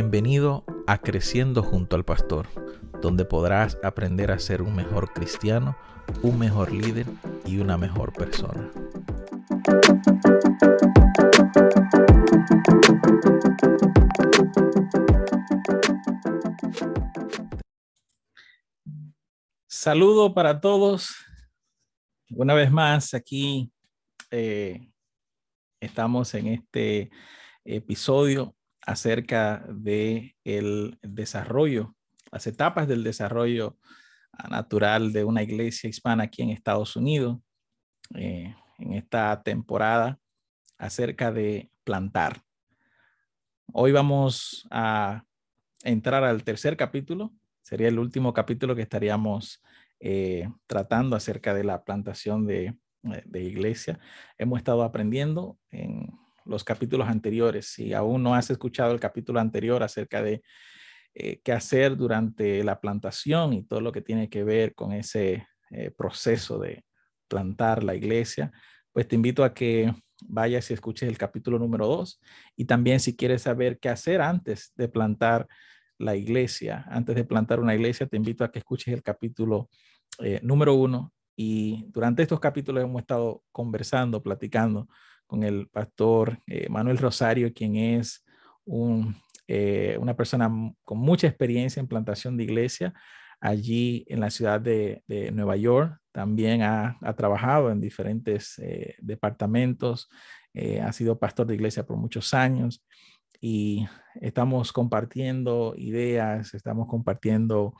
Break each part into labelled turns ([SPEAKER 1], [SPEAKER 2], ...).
[SPEAKER 1] Bienvenido a Creciendo junto al Pastor, donde podrás aprender a ser un mejor cristiano, un mejor líder y una mejor persona. Saludo para todos. Una vez más, aquí eh, estamos en este episodio acerca de el desarrollo, las etapas del desarrollo natural de una iglesia hispana aquí en Estados Unidos, eh, en esta temporada acerca de plantar. Hoy vamos a entrar al tercer capítulo, sería el último capítulo que estaríamos eh, tratando acerca de la plantación de, de iglesia. Hemos estado aprendiendo en los capítulos anteriores. Si aún no has escuchado el capítulo anterior acerca de eh, qué hacer durante la plantación y todo lo que tiene que ver con ese eh, proceso de plantar la iglesia, pues te invito a que vayas y escuches el capítulo número dos. Y también si quieres saber qué hacer antes de plantar la iglesia, antes de plantar una iglesia, te invito a que escuches el capítulo eh, número uno. Y durante estos capítulos hemos estado conversando, platicando con el pastor eh, Manuel Rosario, quien es eh, una persona con mucha experiencia en plantación de iglesia allí en la ciudad de, Nueva York. También ha, trabajado en diferentes eh, departamentos, ha sido pastor de iglesia por muchos años y estamos compartiendo ideas, estamos compartiendo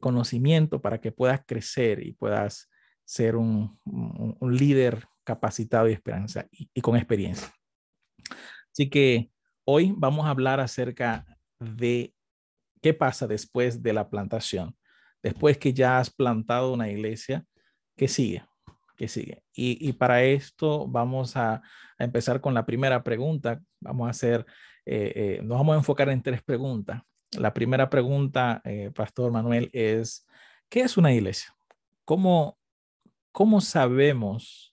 [SPEAKER 1] conocimiento para que puedas crecer y puedas ser un, un líder capacitado y, esperanza, y, con experiencia. Así que hoy vamos a hablar acerca de qué pasa después de la plantación. Después que ya has plantado una iglesia, ¿qué sigue? ¿Qué sigue? Y, para esto vamos a, empezar con la primera pregunta. Vamos a hacer, eh, eh, nos vamos a enfocar en tres preguntas. La primera pregunta, eh, Pastor Manuel, es, ¿qué es una iglesia? ¿Cómo, cómo sabemos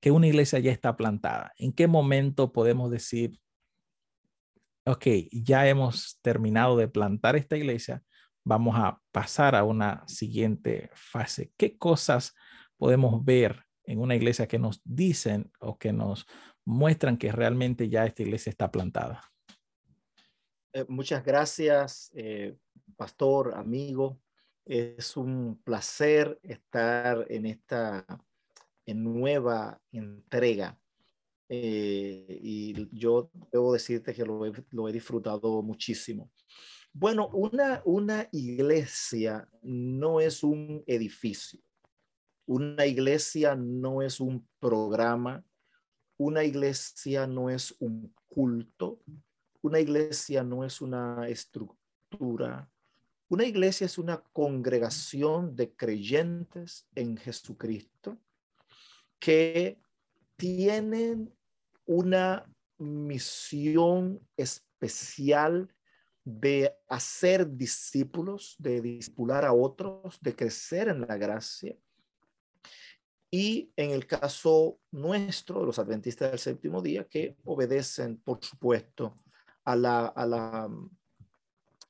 [SPEAKER 1] que una iglesia ya está plantada? ¿En qué momento podemos decir, ok, ya hemos terminado de plantar esta iglesia, vamos a pasar a una siguiente fase? ¿Qué cosas podemos ver en una iglesia que nos dicen o que nos muestran que realmente ya esta iglesia está plantada?
[SPEAKER 2] Eh, muchas gracias, eh, pastor, amigo. Es un placer estar en esta en nueva entrega. Eh, y yo debo decirte que lo he, disfrutado muchísimo. Bueno, una, una iglesia no es un edificio. Una iglesia no es un programa. Una iglesia no es un culto. Una iglesia no es una estructura. Una iglesia es una congregación de creyentes en Jesucristo que tienen una misión especial de hacer discípulos, de discipular a otros, de crecer en la gracia. Y en el caso nuestro, los adventistas del séptimo día, que obedecen, por supuesto, a, la, a, la,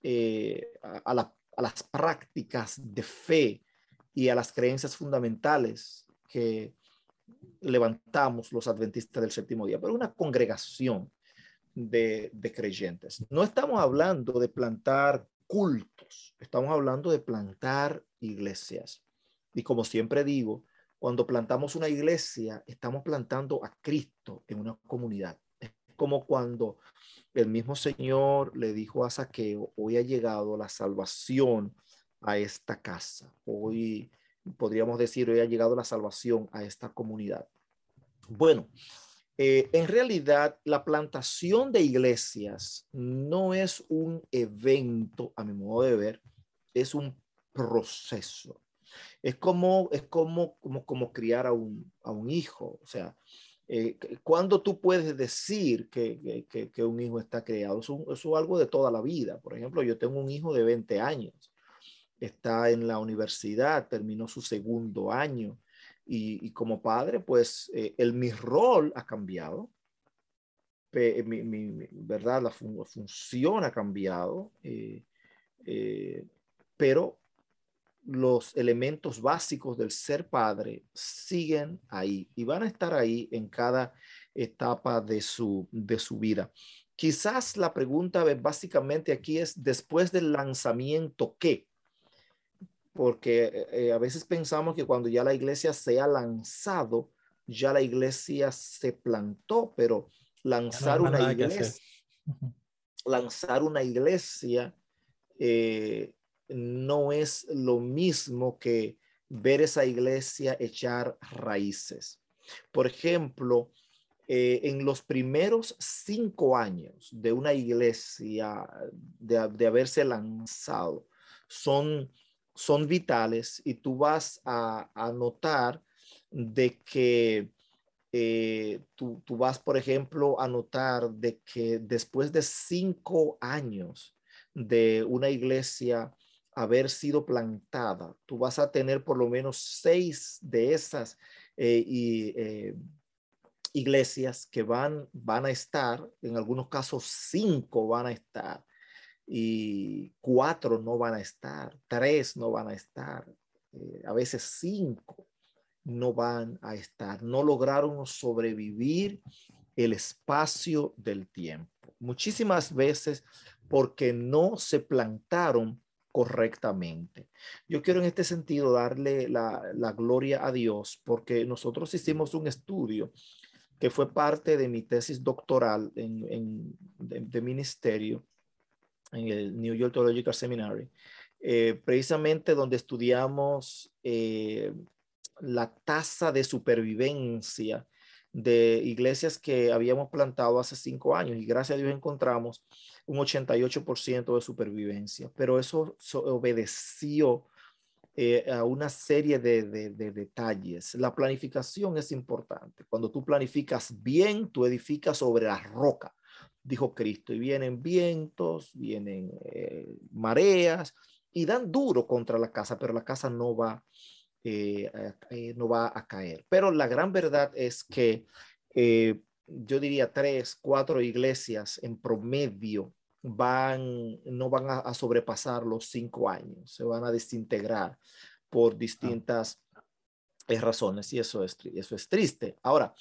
[SPEAKER 2] eh, a, a las prácticas de fe y a las creencias fundamentales que levantamos los adventistas del séptimo día, pero una congregación de, creyentes. No estamos hablando de plantar cultos, estamos hablando de plantar iglesias. Y como siempre digo, cuando plantamos una iglesia, estamos plantando a Cristo en una comunidad. Es como cuando el mismo Señor le dijo a Saqueo, hoy ha llegado la salvación a esta casa. Hoy podríamos decir, hoy ha llegado la salvación a esta comunidad. Bueno, eh, en realidad la plantación de iglesias no es un evento, a mi modo de ver, es un proceso. Es como, es como, como, como criar a un, a un hijo. O sea, eh, cuando tú puedes decir que, que, que, un hijo está criado, eso, es algo de toda la vida. Por ejemplo, yo tengo un hijo de 20 años está en la universidad, terminó su segundo año y, como padre, pues eh, el, mi rol ha cambiado. mi, ¿verdad? La función ha cambiado, eh, eh, pero los elementos básicos del ser padre siguen ahí y van a estar ahí en cada etapa de su, de su vida. Quizás la pregunta básicamente aquí es, después del lanzamiento, ¿qué? Porque eh, a veces pensamos que cuando ya la iglesia se ha lanzado, ya la iglesia se plantó, pero lanzar una iglesia, lanzar una iglesia no es lo mismo que ver esa iglesia echar raíces. Por ejemplo, eh, en los primeros cinco años de una iglesia de, haberse lanzado, son, son vitales y tú vas a, notar de que eh, tú, tú, vas, por ejemplo, a notar de que después de cinco años de una iglesia haber sido plantada, tú vas a tener por lo menos seis de esas eh, y, eh, iglesias que van, van a estar, en algunos casos cinco van a estar y cuatro no van a estar, tres no van a estar, a veces cinco no van a estar, no lograron sobrevivir el espacio del tiempo. Muchísimas veces porque no se plantaron correctamente. Yo quiero en este sentido darle la, gloria a Dios porque nosotros hicimos un estudio que fue parte de mi tesis doctoral en, de, ministerio en el New York Theological Seminary, eh, precisamente donde estudiamos eh, la tasa de supervivencia de iglesias que habíamos plantado hace cinco años y gracias a Dios encontramos un 88% de supervivencia, pero eso obedeció eh, a una serie de, de, detalles. La planificación es importante. Cuando tú planificas bien, tú edificas sobre la roca, dijo Cristo, y vienen vientos, vienen eh, mareas y dan duro contra la casa, pero la casa no va eh, eh, no va a caer. Pero la gran verdad es que yo diría tres, cuatro iglesias en promedio van, no van a, sobrepasar los cinco años, se van a desintegrar por distintas razones y eso es, eso es triste. Ahora,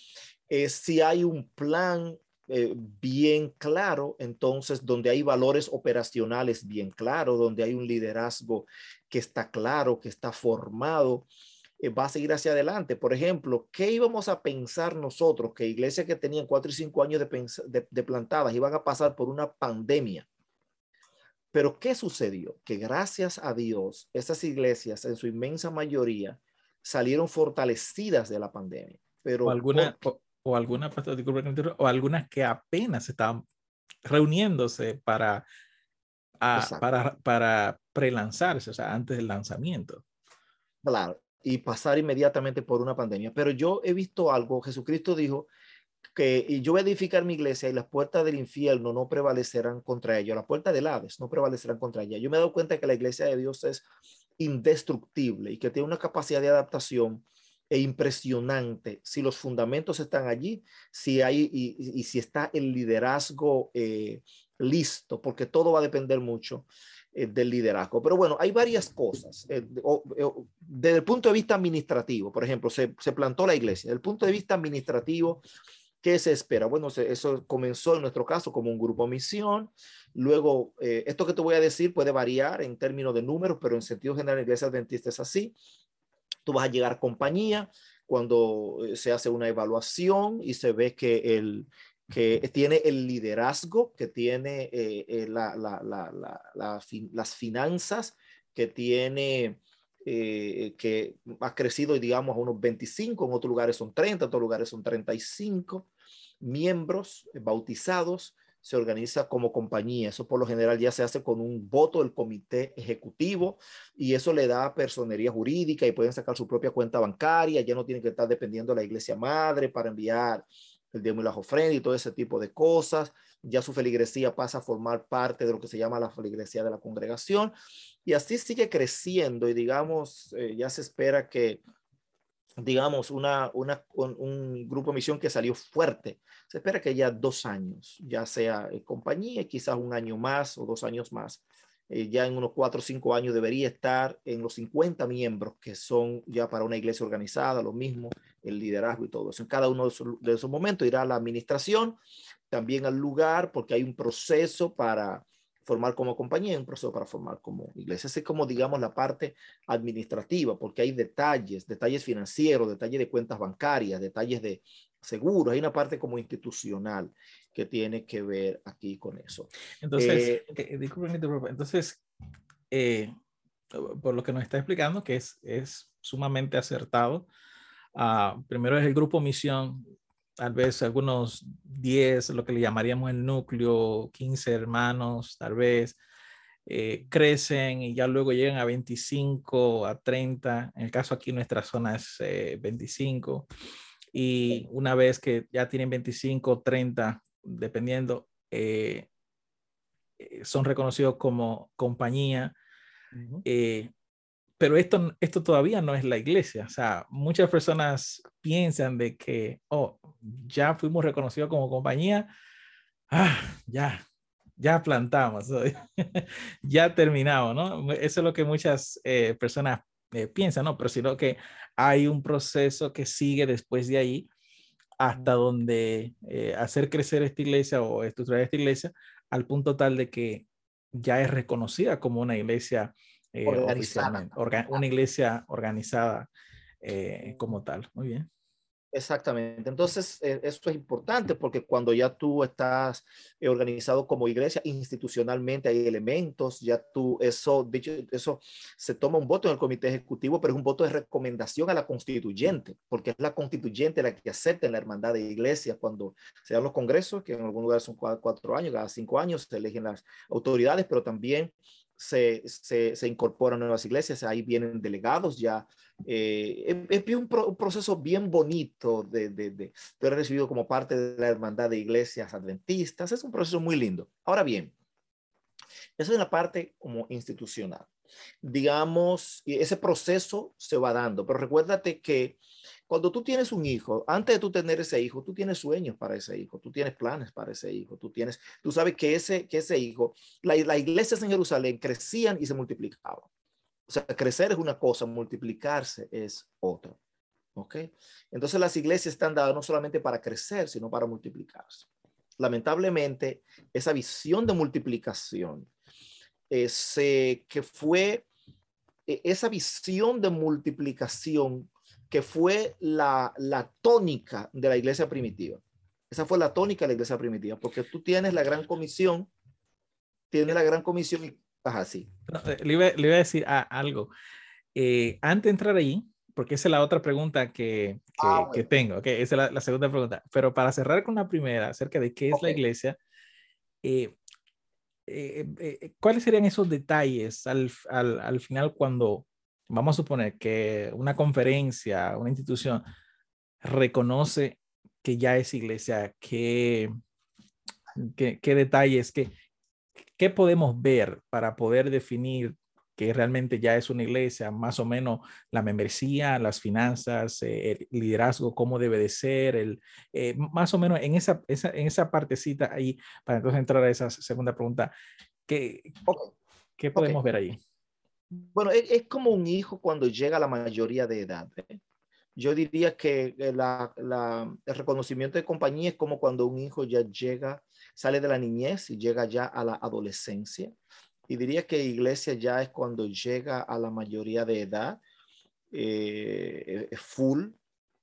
[SPEAKER 2] si hay un plan bien claro, entonces donde hay valores operacionales bien claros, donde hay un liderazgo que está claro, que está formado, eh, va a seguir hacia adelante. Por ejemplo, ¿qué íbamos a pensar nosotros que iglesias que tenían cuatro y cinco años de, de, plantadas iban a pasar por una pandemia? Pero ¿qué sucedió? Que gracias a Dios, esas iglesias en su inmensa mayoría salieron fortalecidas de la pandemia. Pero
[SPEAKER 1] o alguna, o, alguna, o algunas que apenas estaban reuniéndose para para, para pre-lanzarse, o sea, antes del lanzamiento.
[SPEAKER 2] Claro, y pasar inmediatamente por una pandemia. Pero yo he visto algo, Jesucristo dijo que yo voy a edificar mi iglesia y las puertas del infierno no prevalecerán contra ella, las puertas del Hades no prevalecerán contra ella. Yo me he dado cuenta que la iglesia de Dios es indestructible y que tiene una capacidad de adaptación e impresionante si los fundamentos están allí, si hay y, si está el liderazgo eh, listo, porque todo va a depender mucho eh, del liderazgo. Pero bueno, hay varias cosas. Eh, desde el punto de vista administrativo, por ejemplo, se, plantó la iglesia. Desde el punto de vista administrativo, ¿qué se espera? Bueno, eso comenzó en nuestro caso como un grupo misión. Luego, eh, esto que te voy a decir puede variar en términos de números, pero en sentido general, la iglesia adventista es así. Tú vas a llegar a compañía cuando se hace una evaluación y se ve que el, que tiene el liderazgo, que tiene eh, eh, las finanzas, que tiene, eh, que ha crecido, digamos, a unos 25, en otros lugares son 30, en otros lugares son 35 miembros bautizados, se organiza como compañía. Eso por lo general ya se hace con un voto del comité ejecutivo y eso le da personería jurídica y pueden sacar su propia cuenta bancaria, ya no tienen que estar dependiendo de la iglesia madre para enviar el diezmo y las ofrendas y todo ese tipo de cosas. Ya su feligresía pasa a formar parte de lo que se llama la feligresía de la congregación y así sigue creciendo y digamos, eh, ya se espera que digamos, una, una, un grupo de misión que salió fuerte. Se espera que ya dos años, ya sea en compañía, quizás un año más o dos años más. Eh, ya en unos cuatro o cinco años debería estar en los 50 miembros que son ya para una iglesia organizada, lo mismo, el liderazgo y todo eso. En cada uno de esos, de esos momentos irá la administración, también al lugar, porque hay un proceso para formar como compañía, un proceso para formar como iglesia. es como, digamos, la parte administrativa, porque hay detalles, detalles financieros, detalles de cuentas bancarias, detalles de seguros. Hay una parte como institucional que tiene que ver aquí con eso.
[SPEAKER 1] Entonces, eh, eh, disculpen, entonces, eh, por lo que nos está explicando, que es, es sumamente acertado. Uh, primero es el grupo misión tal vez algunos 10, lo que le llamaríamos el núcleo, 15 hermanos, tal vez, eh, crecen y ya luego llegan a 25, a 30. En el caso aquí nuestra zona es 25. Eh, y una vez que ya tienen 25, 30, dependiendo, eh, son reconocidos como compañía pero esto, esto todavía no es la iglesia. O sea, muchas personas piensan de que, oh, ya fuimos reconocidos como compañía, ah, ya, ya plantamos, ya terminamos, ¿no? Eso es lo que muchas eh, personas eh, piensan, ¿no? Pero sino que hay un proceso que sigue después de ahí hasta donde eh, hacer crecer esta iglesia o estructurar esta iglesia al punto tal de que ya es reconocida como una iglesia eh, una iglesia organizada eh, como tal. Muy bien.
[SPEAKER 2] Exactamente. Entonces, eh, esto es importante porque cuando ya tú estás organizado como iglesia institucionalmente, hay elementos, ya tú, eso, dicho, eso se toma un voto en el comité ejecutivo, pero es un voto de recomendación a la constituyente, porque es la constituyente la que acepta en la hermandad de iglesias cuando se dan los congresos, que en algún lugar son cuatro años, cada cinco años se eligen las autoridades, pero también se, se, se, incorporan nuevas iglesias, ahí vienen delegados ya. Eh, es, un, proceso bien bonito de, de, de, de, recibido como parte de la hermandad de iglesias adventistas. Es un proceso muy lindo. Ahora bien, esa es una parte como institucional. Digamos, ese proceso se va dando, pero recuérdate que cuando tú tienes un hijo, antes de tú tener ese hijo, tú tienes sueños para ese hijo, tú tienes planes para ese hijo, tú tienes, tú sabes que ese, que ese hijo, la, la iglesia en Jerusalén crecían y se multiplicaban. O sea, crecer es una cosa, multiplicarse es otra. ¿Ok? Entonces las iglesias están dadas no solamente para crecer, sino para multiplicarse. Lamentablemente, esa visión de multiplicación, ese, que fue, e, esa visión de multiplicación que fue la, la tónica de la iglesia primitiva. Esa fue la tónica de la iglesia primitiva, porque tú tienes la gran comisión, tienes la gran comisión y, ajá, sí.
[SPEAKER 1] Eh, le, iba, le, iba, a decir ah, algo. Eh, antes de entrar ahí, porque esa es la otra pregunta que, que, ah, que tengo, okay, esa es la, la, segunda pregunta, pero para cerrar con la primera, acerca de qué es okay. la iglesia, eh, eh, ¿cuáles serían esos detalles al, al, al final cuando vamos a suponer que una conferencia, una institución reconoce que ya es iglesia, qué, qué, qué detalles, qué, qué podemos ver para poder definir que realmente ya es una iglesia, más o menos la membresía, las finanzas, eh, el liderazgo, cómo debe de ser, el, eh, más o menos en esa, esa, en esa partecita ahí, para entonces entrar a esa segunda pregunta, ¿qué, okay. ¿qué podemos okay. ver ahí?
[SPEAKER 2] Bueno, es, es, como un hijo cuando llega a la mayoría de edad. ¿eh? Yo diría que la, el reconocimiento de compañía es como cuando un hijo ya llega, sale de la niñez y llega ya a la adolescencia. Y diría que iglesia ya es cuando llega a la mayoría de edad, eh, full,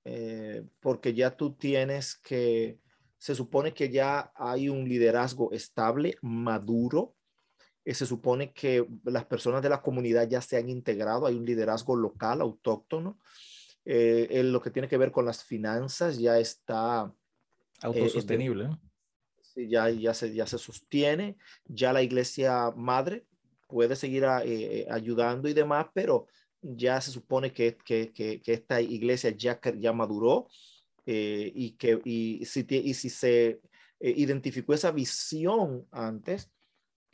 [SPEAKER 2] eh, porque ya tú tienes que, se supone que ya hay un liderazgo estable, maduro, eh, se supone que las personas de la comunidad ya se han integrado, hay un liderazgo local, autóctono. Eh, en lo que tiene que ver con las finanzas ya está
[SPEAKER 1] eh, autosostenible.
[SPEAKER 2] Ya, ya, se, ya se sostiene, ya la iglesia madre puede seguir a, eh, ayudando y demás, pero ya se supone que, que, que, que esta iglesia ya, ya maduró y que y si, y si se identificó esa visión antes,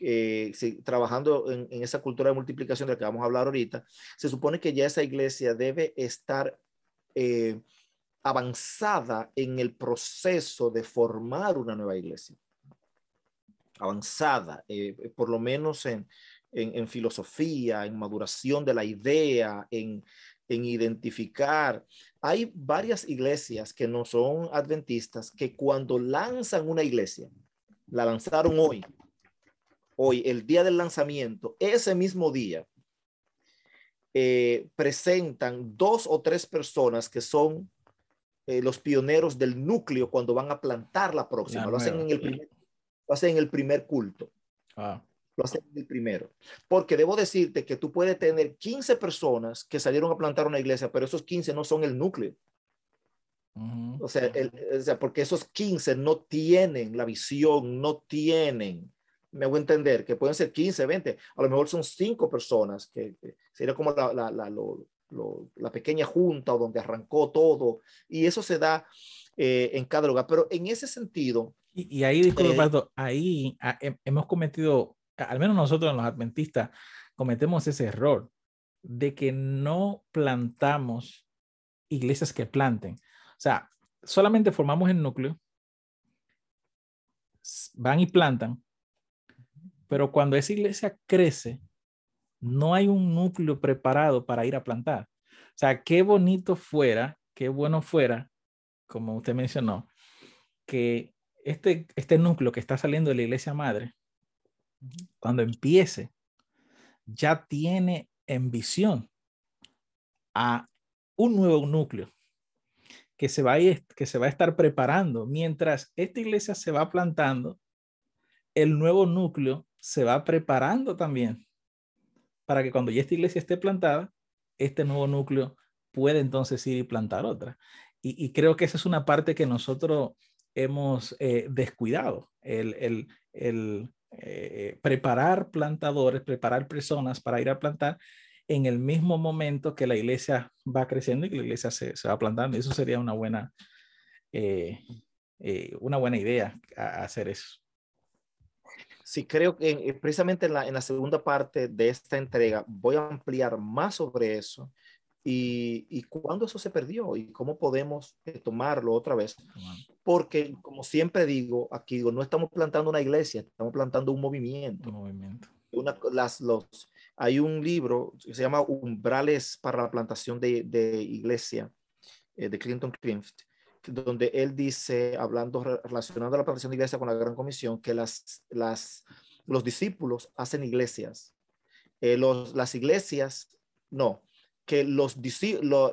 [SPEAKER 2] eh, trabajando en, esa cultura de multiplicación de la que vamos a hablar ahorita, se supone que ya esa iglesia debe estar eh, avanzada en el proceso de formar una nueva iglesia. Avanzada, eh, por lo menos en, filosofía, en maduración de la idea, en identificar. Hay varias iglesias que no son adventistas que cuando lanzan una iglesia, la lanzaron hoy, hoy, el día del lanzamiento, ese mismo día, eh, presentan dos o tres personas que son eh, los pioneros del núcleo cuando van a plantar la próxima. lo, hacen en el primer, lo hacen en el primer culto. Ah. Lo hacen en el primero. Porque debo decirte que tú puedes tener 15 personas que salieron a plantar una iglesia, pero esos 15 no son el núcleo. o, sea, o sea, porque esos 15 no tienen la visión, no tienen me voy a entender, que pueden ser 15, 20, a lo mejor son cinco personas, que, sería como la, la, la, la, pequeña junta o donde arrancó todo, y eso se da eh, en cada lugar. Pero en ese sentido...
[SPEAKER 1] Y, y ahí, disculpe, eh, ahí hemos cometido, al menos nosotros los adventistas, cometemos ese error de que no plantamos iglesias que planten. O sea, solamente formamos el núcleo, van y plantan, pero cuando esa iglesia crece, no hay un núcleo preparado para ir a plantar. O sea, qué bonito fuera, qué bueno fuera, como usted mencionó, que este, este núcleo que está saliendo de la iglesia madre, cuando empiece, ya tiene en visión a un nuevo núcleo que se va a, que se va a estar preparando mientras esta iglesia se va plantando el nuevo núcleo se va preparando también para que cuando ya esta iglesia esté plantada, este nuevo núcleo puede entonces ir y plantar otra. Y, creo que esa es una parte que nosotros hemos eh, descuidado, el, eh, preparar plantadores, preparar personas para ir a plantar en el mismo momento que la iglesia va creciendo y que la iglesia se, va plantando. Eso sería una buena, eh, una buena idea hacer eso.
[SPEAKER 2] Sí, creo que eh, precisamente en la, en la segunda parte de esta entrega voy a ampliar más sobre eso y, y cuándo eso se perdió y cómo podemos eh, tomarlo otra vez. Porque, como siempre digo, aquí digo, no estamos plantando una iglesia, estamos plantando un movimiento.
[SPEAKER 1] Un movimiento.
[SPEAKER 2] Una, las, los, hay un libro que se llama Umbrales para la plantación de, de iglesia eh, de Clinton Clift donde él dice, hablando, relacionando la plantación de iglesia con la gran comisión, que las, las, los discípulos hacen iglesias. Eh, los, las iglesias, no, que los,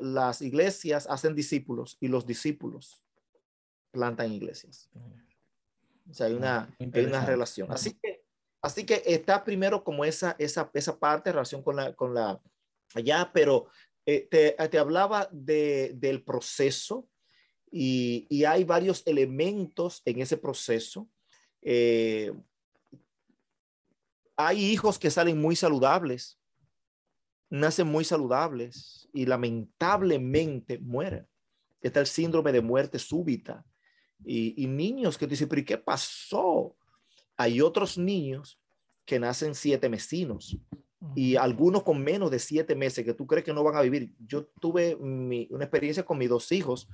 [SPEAKER 2] las iglesias hacen discípulos y los discípulos plantan iglesias. O sea, hay una, hay una relación. Así que, así que está primero como esa, esa, esa parte, relación con la, con la allá, pero eh, te, te, hablaba de, del proceso y, hay varios elementos en ese proceso. Eh, hay hijos que salen muy saludables, nacen muy saludables y lamentablemente mueren. Está el síndrome de muerte súbita. Y, niños que dicen, pero ¿y qué pasó? Hay otros niños que nacen siete mesinos y algunos con menos de siete meses que tú crees que no van a vivir. Yo tuve una experiencia con mis dos hijos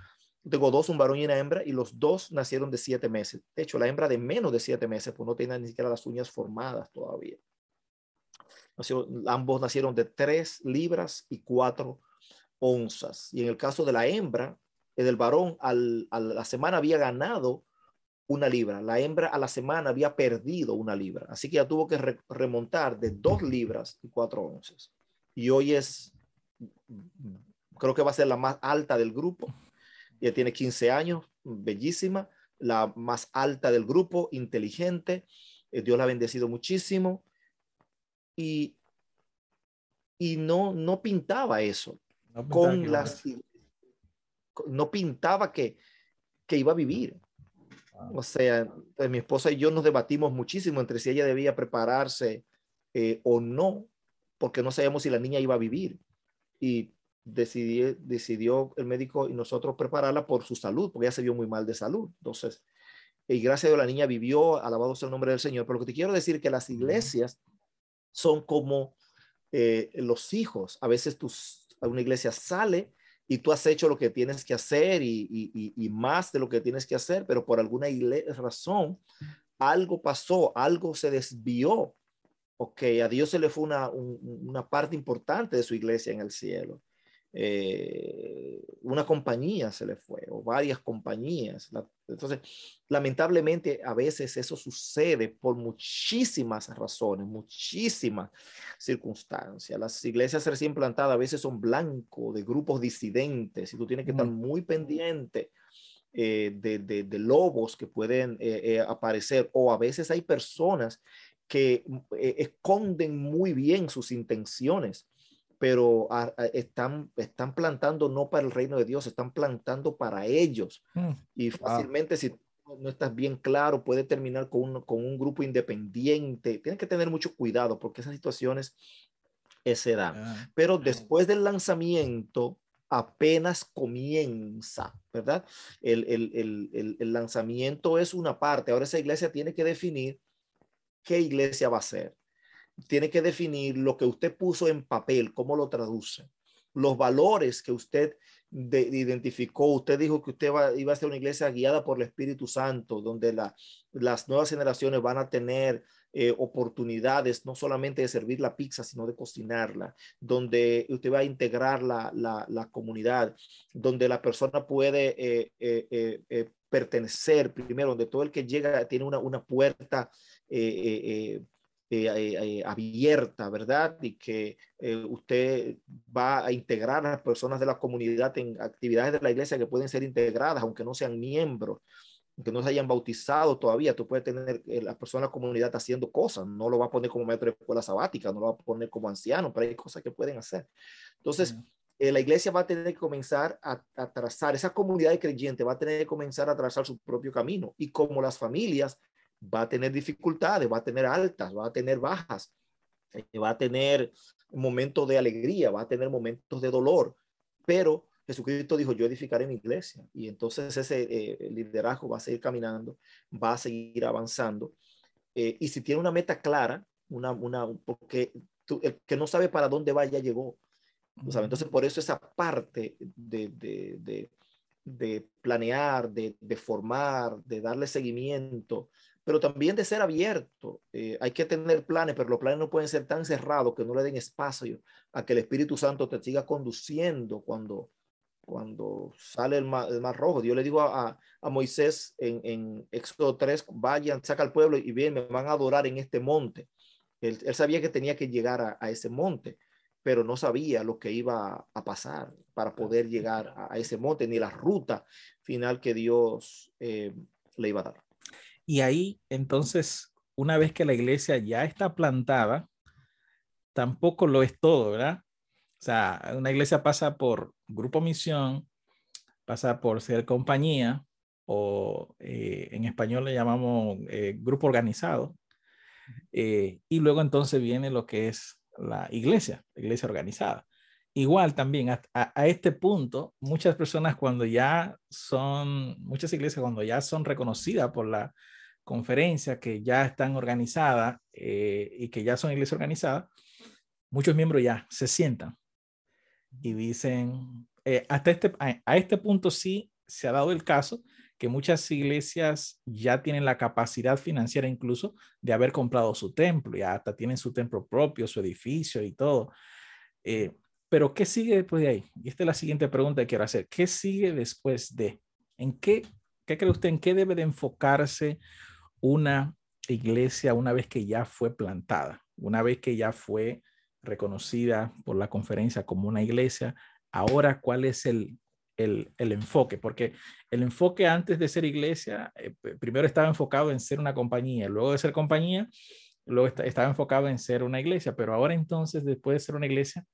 [SPEAKER 2] tengo dos, un varón y una hembra, y los dos nacieron de siete meses. De hecho, la hembra de menos de siete meses, pues no tiene ni siquiera las uñas formadas todavía. ambos nacieron de tres libras y cuatro onzas. Y en el caso de la hembra, el del varón, al, a la semana había ganado una libra. La hembra a la semana había perdido una libra. Así que ya tuvo que remontar de dos libras y cuatro onzas. Y hoy es, creo que va a ser la más alta del grupo ella tiene 15 años, bellísima, la más alta del grupo, inteligente. Eh, Dios la ha bendecido muchísimo. Y, y no, no pintaba eso. No con las, no pintaba que, que iba a vivir. Ah. O sea, pues, mi esposa y yo nos debatimos muchísimo entre si ella debía prepararse eh, o no, porque no sabíamos si la niña iba a vivir. Y decidió, decidió el médico y nosotros prepararla por su salud, porque ella se vio muy mal de salud. Entonces, y gracias a Dios la niña vivió, alabado sea el nombre del Señor. Pero lo que te quiero decir es que las iglesias son como eh, los hijos. A veces tus, una iglesia sale y tú has hecho lo que tienes que hacer y, más de lo que tienes que hacer, pero por alguna razón algo pasó, algo se desvió. Ok, a Dios se le fue una, una parte importante de su iglesia en el cielo. Eh, una compañía se le fue o varias compañías. Entonces, lamentablemente a veces eso sucede por muchísimas razones, muchísimas circunstancias. Las iglesias recién plantadas a veces son blancos de grupos disidentes y tú tienes que estar muy pendiente eh, de, lobos que pueden eh, aparecer o a veces hay personas que esconden muy bien sus intenciones pero están, están plantando no para el reino de Dios, están plantando para ellos. Mm, y fácilmente si no estás bien claro, puede terminar con un, con un grupo independiente. Tienes que tener mucho cuidado porque esas situaciones se dan. Ah, pero después del lanzamiento, apenas comienza, ¿verdad? El, el, el, el, lanzamiento es una parte. Ahora esa iglesia tiene que definir qué iglesia va a ser tiene que definir lo que usted puso en papel, cómo lo traduce, los valores que usted identificó. Usted dijo que usted iba a ser una iglesia guiada por el Espíritu Santo, donde las nuevas generaciones van a tener eh, oportunidades no solamente de servir la pizza, sino de cocinarla, donde usted va a integrar la, comunidad, donde la persona puede eh, eh, pertenecer primero, donde todo el que llega tiene una, una puerta eh, eh, eh, abierta, ¿verdad? Y que usted va a integrar a las personas de la comunidad en actividades de la iglesia que pueden ser integradas, aunque no sean miembros, aunque no se hayan bautizado todavía, tú puedes tener las personas de la comunidad haciendo cosas, no lo va a poner como maestro de escuela sabática, no lo va a poner como anciano, pero hay cosas que pueden hacer. Entonces, la iglesia va a tener que comenzar a, a, trazar, esa comunidad de creyentes va a tener que comenzar a trazar su propio camino. Y como las familias va a tener dificultades, va a tener altas, va a tener bajas, eh, va a tener momentos de alegría, va a tener momentos de dolor, pero Jesucristo dijo, yo edificaré mi iglesia. Y entonces ese eh, liderazgo va a seguir caminando, va a seguir avanzando. Eh, y si tiene una meta clara, una, una, porque el que no sabe para dónde va ya llegó. Entonces, por eso esa parte de, de, de, de planear, de, formar, de darle seguimiento, pero también de ser abierto. Eh, hay que tener planes, pero los planes no pueden ser tan cerrados que no le den espacio a que el Espíritu Santo te siga conduciendo cuando, cuando sale el mar, rojo. Yo le digo a, a Moisés en, en, Éxodo 3, vayan, saca al pueblo y bien, me van a adorar en este monte. Él, él sabía que tenía que llegar a, a, ese monte, pero no sabía lo que iba a pasar para poder llegar a, ese monte, ni la ruta final que Dios eh, le iba a dar.
[SPEAKER 1] Y ahí, entonces, una vez que la iglesia ya está plantada, tampoco lo es todo, ¿verdad? O sea, una iglesia pasa por grupo misión, pasa por ser compañía, o eh, en español le llamamos eh, grupo organizado, eh, y luego entonces viene lo que es la iglesia, la iglesia organizada. Igual también a, a, este punto, muchas personas cuando ya son, muchas iglesias cuando ya son reconocidas por la conferencias que ya están organizadas eh, y que ya son iglesias organizadas, muchos miembros ya se sientan y dicen, eh, hasta este, a, este punto sí se ha dado el caso que muchas iglesias ya tienen la capacidad financiera incluso de haber comprado su templo, y hasta tienen su templo propio, su edificio y todo. Eh, pero ¿qué sigue después de ahí? Y esta es la siguiente pregunta que quiero hacer. ¿Qué sigue después de? ¿En qué, qué cree usted, en qué debe de enfocarse una iglesia una vez que ya fue plantada, una vez que ya fue reconocida por la conferencia como una iglesia, ahora cuál es el, el, enfoque, porque el enfoque antes de ser iglesia, eh, primero estaba enfocado en ser una compañía, luego de ser compañía, luego estaba enfocado en ser una iglesia, pero ahora entonces, después de ser una iglesia,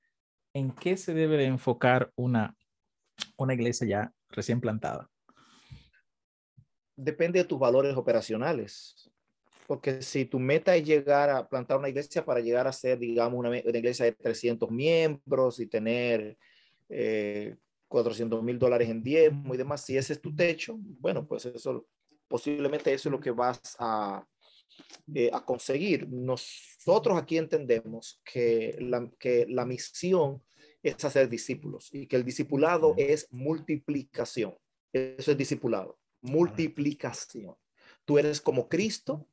[SPEAKER 1] ¿en qué se debe de enfocar una, una iglesia ya recién plantada?
[SPEAKER 2] depende de tus valores operacionales. Porque si tu meta es llegar a plantar una iglesia para llegar a ser, digamos, una, iglesia de 300 miembros y tener 400 eh, mil dólares en diezmo y demás, si ese es tu techo, bueno, pues eso, posiblemente eso es lo que vas a, eh, a conseguir. Nosotros aquí entendemos que la, que la misión es hacer discípulos y que el discipulado es multiplicación. Eso es discipulado, multiplicación. Tú eres como Cristo,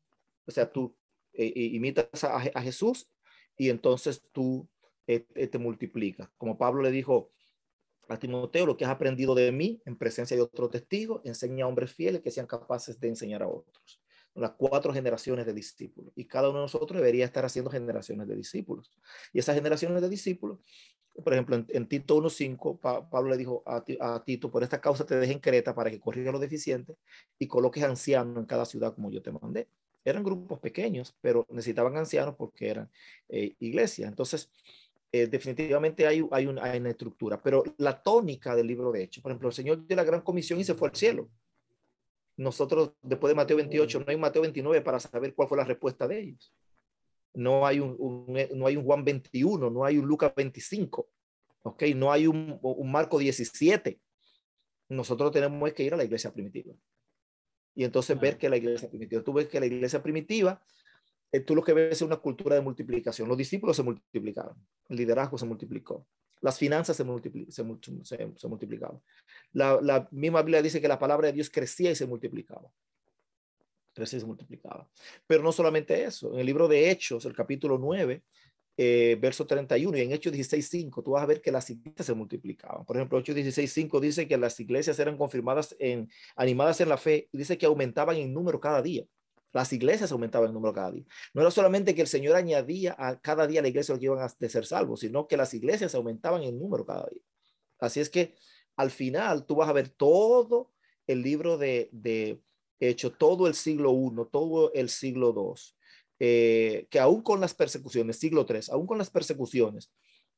[SPEAKER 2] o sea, tú eh, eh, imitas a, Jesús y entonces tú eh, te multiplicas. Como Pablo le dijo a Timoteo, lo que has aprendido de mí en presencia de otro testigo, enseña a hombres fieles que sean capaces de enseñar a otros las cuatro generaciones de discípulos. Y cada uno de nosotros debería estar haciendo generaciones de discípulos. Y esas generaciones de discípulos, por ejemplo, en, Tito 1.5, Pablo le dijo a, a, Tito, por esta causa te dejen en Creta para que corrija los deficientes y coloques ancianos en cada ciudad como yo te mandé. Eran grupos pequeños, pero necesitaban ancianos porque eran eh, iglesias. Entonces, eh, definitivamente hay, hay, una, hay una estructura, pero la tónica del libro de Hechos, por ejemplo, el Señor dio la gran comisión y se fue al cielo nosotros después de Mateo 28 no hay Mateo 29 para saber cuál fue la respuesta de ellos. No hay un, no hay un Juan 21, no hay un Lucas 25, ¿ok? No hay un, un Marco 17. Nosotros tenemos que ir a la iglesia primitiva. Y entonces ver que la iglesia primitiva, tú ves que la iglesia primitiva, eh, tú lo que ves es una cultura de multiplicación. Los discípulos se multiplicaron, el liderazgo se multiplicó. Las finanzas se, multiplicaban. La, la, misma Biblia dice que la palabra de Dios crecía y se multiplicaba. Crecía y se multiplicaba. Pero no solamente eso. En el libro de Hechos, el capítulo 9, eh, verso 31, y en Hechos 16, 5, tú vas a ver que las iglesias se multiplicaban. Por ejemplo, Hechos 16, 5 dice que las iglesias eran confirmadas, en, animadas en la fe, y dice que aumentaban en número cada día. Las iglesias aumentaban el número cada día. No era solamente que el Señor añadía a cada día la iglesia lo que iban a ser salvos, sino que las iglesias aumentaban en número cada día. Así es que al final tú vas a ver todo el libro de, de Hecho, todo el siglo I, todo el siglo II, eh, que aún con las persecuciones, siglo III, aún con las persecuciones,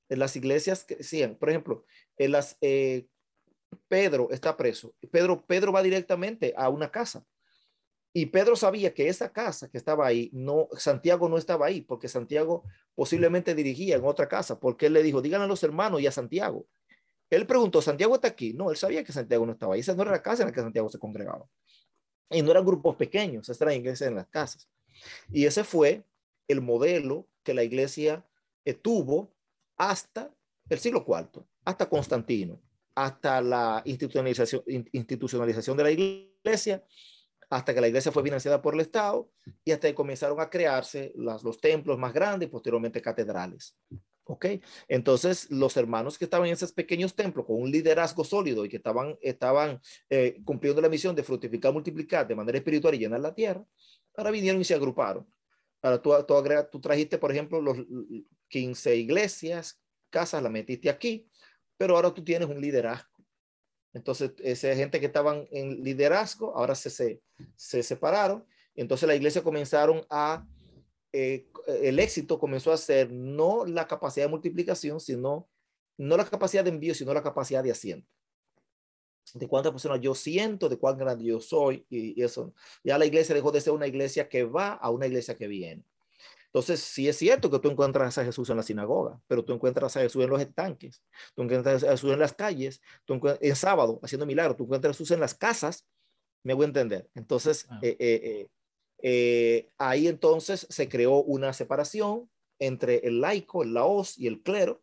[SPEAKER 2] en las iglesias que decían, por ejemplo, en las, eh, Pedro está preso. Pedro, Pedro va directamente a una casa y Pedro sabía que esa casa que estaba ahí, no, Santiago no estaba ahí, porque Santiago posiblemente dirigía en otra casa, porque él le dijo, díganle a los hermanos y a Santiago. Él preguntó, ¿Santiago está aquí? No, él sabía que Santiago no estaba ahí. Esa no era la casa en la que Santiago se congregaba. Y no eran grupos pequeños, esas eran iglesias en las casas. Y ese fue el modelo que la iglesia eh, tuvo hasta el siglo IV, hasta Constantino, hasta la institucionalización, institucionalización de la iglesia hasta que la iglesia fue financiada por el Estado y hasta que comenzaron a crearse los templos más grandes y posteriormente catedrales. ¿Ok? Entonces, los hermanos que estaban en esos pequeños templos con un liderazgo sólido y que estaban, estaban eh, cumpliendo la misión de fructificar, multiplicar de manera espiritual y llenar la tierra, ahora vinieron y se agruparon. Ahora tú, tú, tú trajiste, por ejemplo, los 15 iglesias, casas, la metiste aquí, pero ahora tú tienes un liderazgo entonces, esa gente que estaban en liderazgo, ahora se, se, se separaron. Entonces, la iglesia comenzaron a, eh, el éxito comenzó a ser no la capacidad de multiplicación, sino, no la capacidad de envío, sino la capacidad de asiento. De cuántas personas yo siento, de cuán grande yo soy, y eso. Ya la iglesia dejó de ser una iglesia que va a una iglesia que viene. Entonces, sí es cierto que tú encuentras a Jesús en la sinagoga, pero tú encuentras a Jesús en los estanques, tú encuentras a Jesús en las calles, tú en sábado haciendo milagros, tú encuentras a Jesús en las casas, me voy a entender. Entonces, ah. eh, eh, eh, ahí entonces se creó una separación entre el laico, el laos y el clero,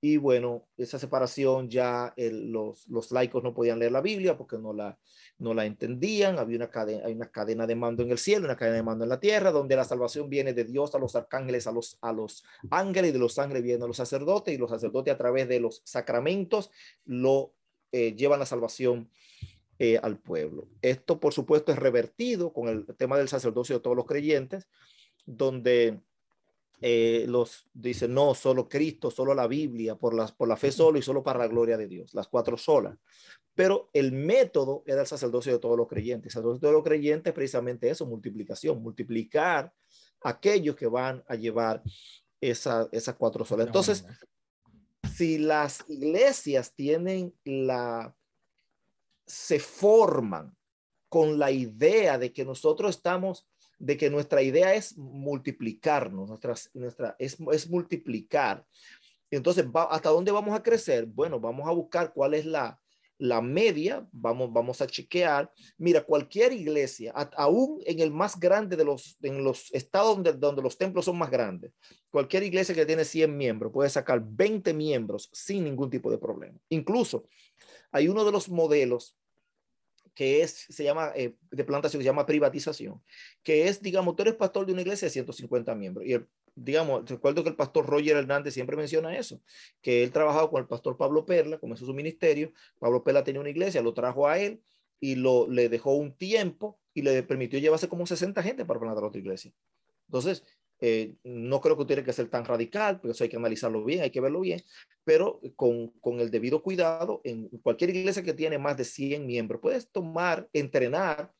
[SPEAKER 2] y bueno, esa separación ya los, los laicos no podían leer la Biblia porque no la, no la entendían. Había una cadena, hay una cadena de mando en el cielo, una cadena de mando en la tierra, donde la salvación viene de Dios a los arcángeles, a los, a los ángeles, y de los ángeles vienen a los sacerdotes, y los sacerdotes a través de los sacramentos lo eh, llevan la salvación eh, al pueblo. Esto, por supuesto, es revertido con el tema del sacerdocio de todos los creyentes, donde eh, los dicen, no, solo Cristo, solo la Biblia, por, las, por la fe solo y solo para la gloria de Dios, las cuatro solas. Pero el método era el sacerdocio de todos los creyentes. El sacerdocio de todos los creyentes es precisamente eso, multiplicación, multiplicar aquellos que van a llevar esa, esas cuatro solas. Entonces, si las iglesias tienen la, se forman con la idea de que nosotros estamos de que nuestra idea es multiplicarnos, nuestra, nuestra, es, es multiplicar. Entonces, ¿hasta dónde vamos a crecer? Bueno, vamos a buscar cuál es la, la media, vamos, vamos a chequear. Mira, cualquier iglesia, aún en el más grande de los, en los estados donde, donde los templos son más grandes, cualquier iglesia que tiene 100 miembros puede sacar 20 miembros sin ningún tipo de problema. Incluso hay uno de los modelos que es, se llama, eh, de plantación, se llama privatización, que es, digamos, tú eres pastor de una iglesia de 150 miembros y el digamos, recuerdo que el pastor Roger Hernández siempre menciona eso, que él trabajaba con el pastor Pablo Perla, comenzó su ministerio, Pablo Perla tenía una iglesia, lo trajo a él y lo, le dejó un tiempo y le permitió llevarse como 60 gente para plantar otra iglesia. Entonces, eh, no creo que tiene que ser tan radical, pero eso hay que analizarlo bien, hay que verlo bien, pero con, con, el debido cuidado, en cualquier iglesia que tiene más de 100 miembros, puedes tomar, entrenar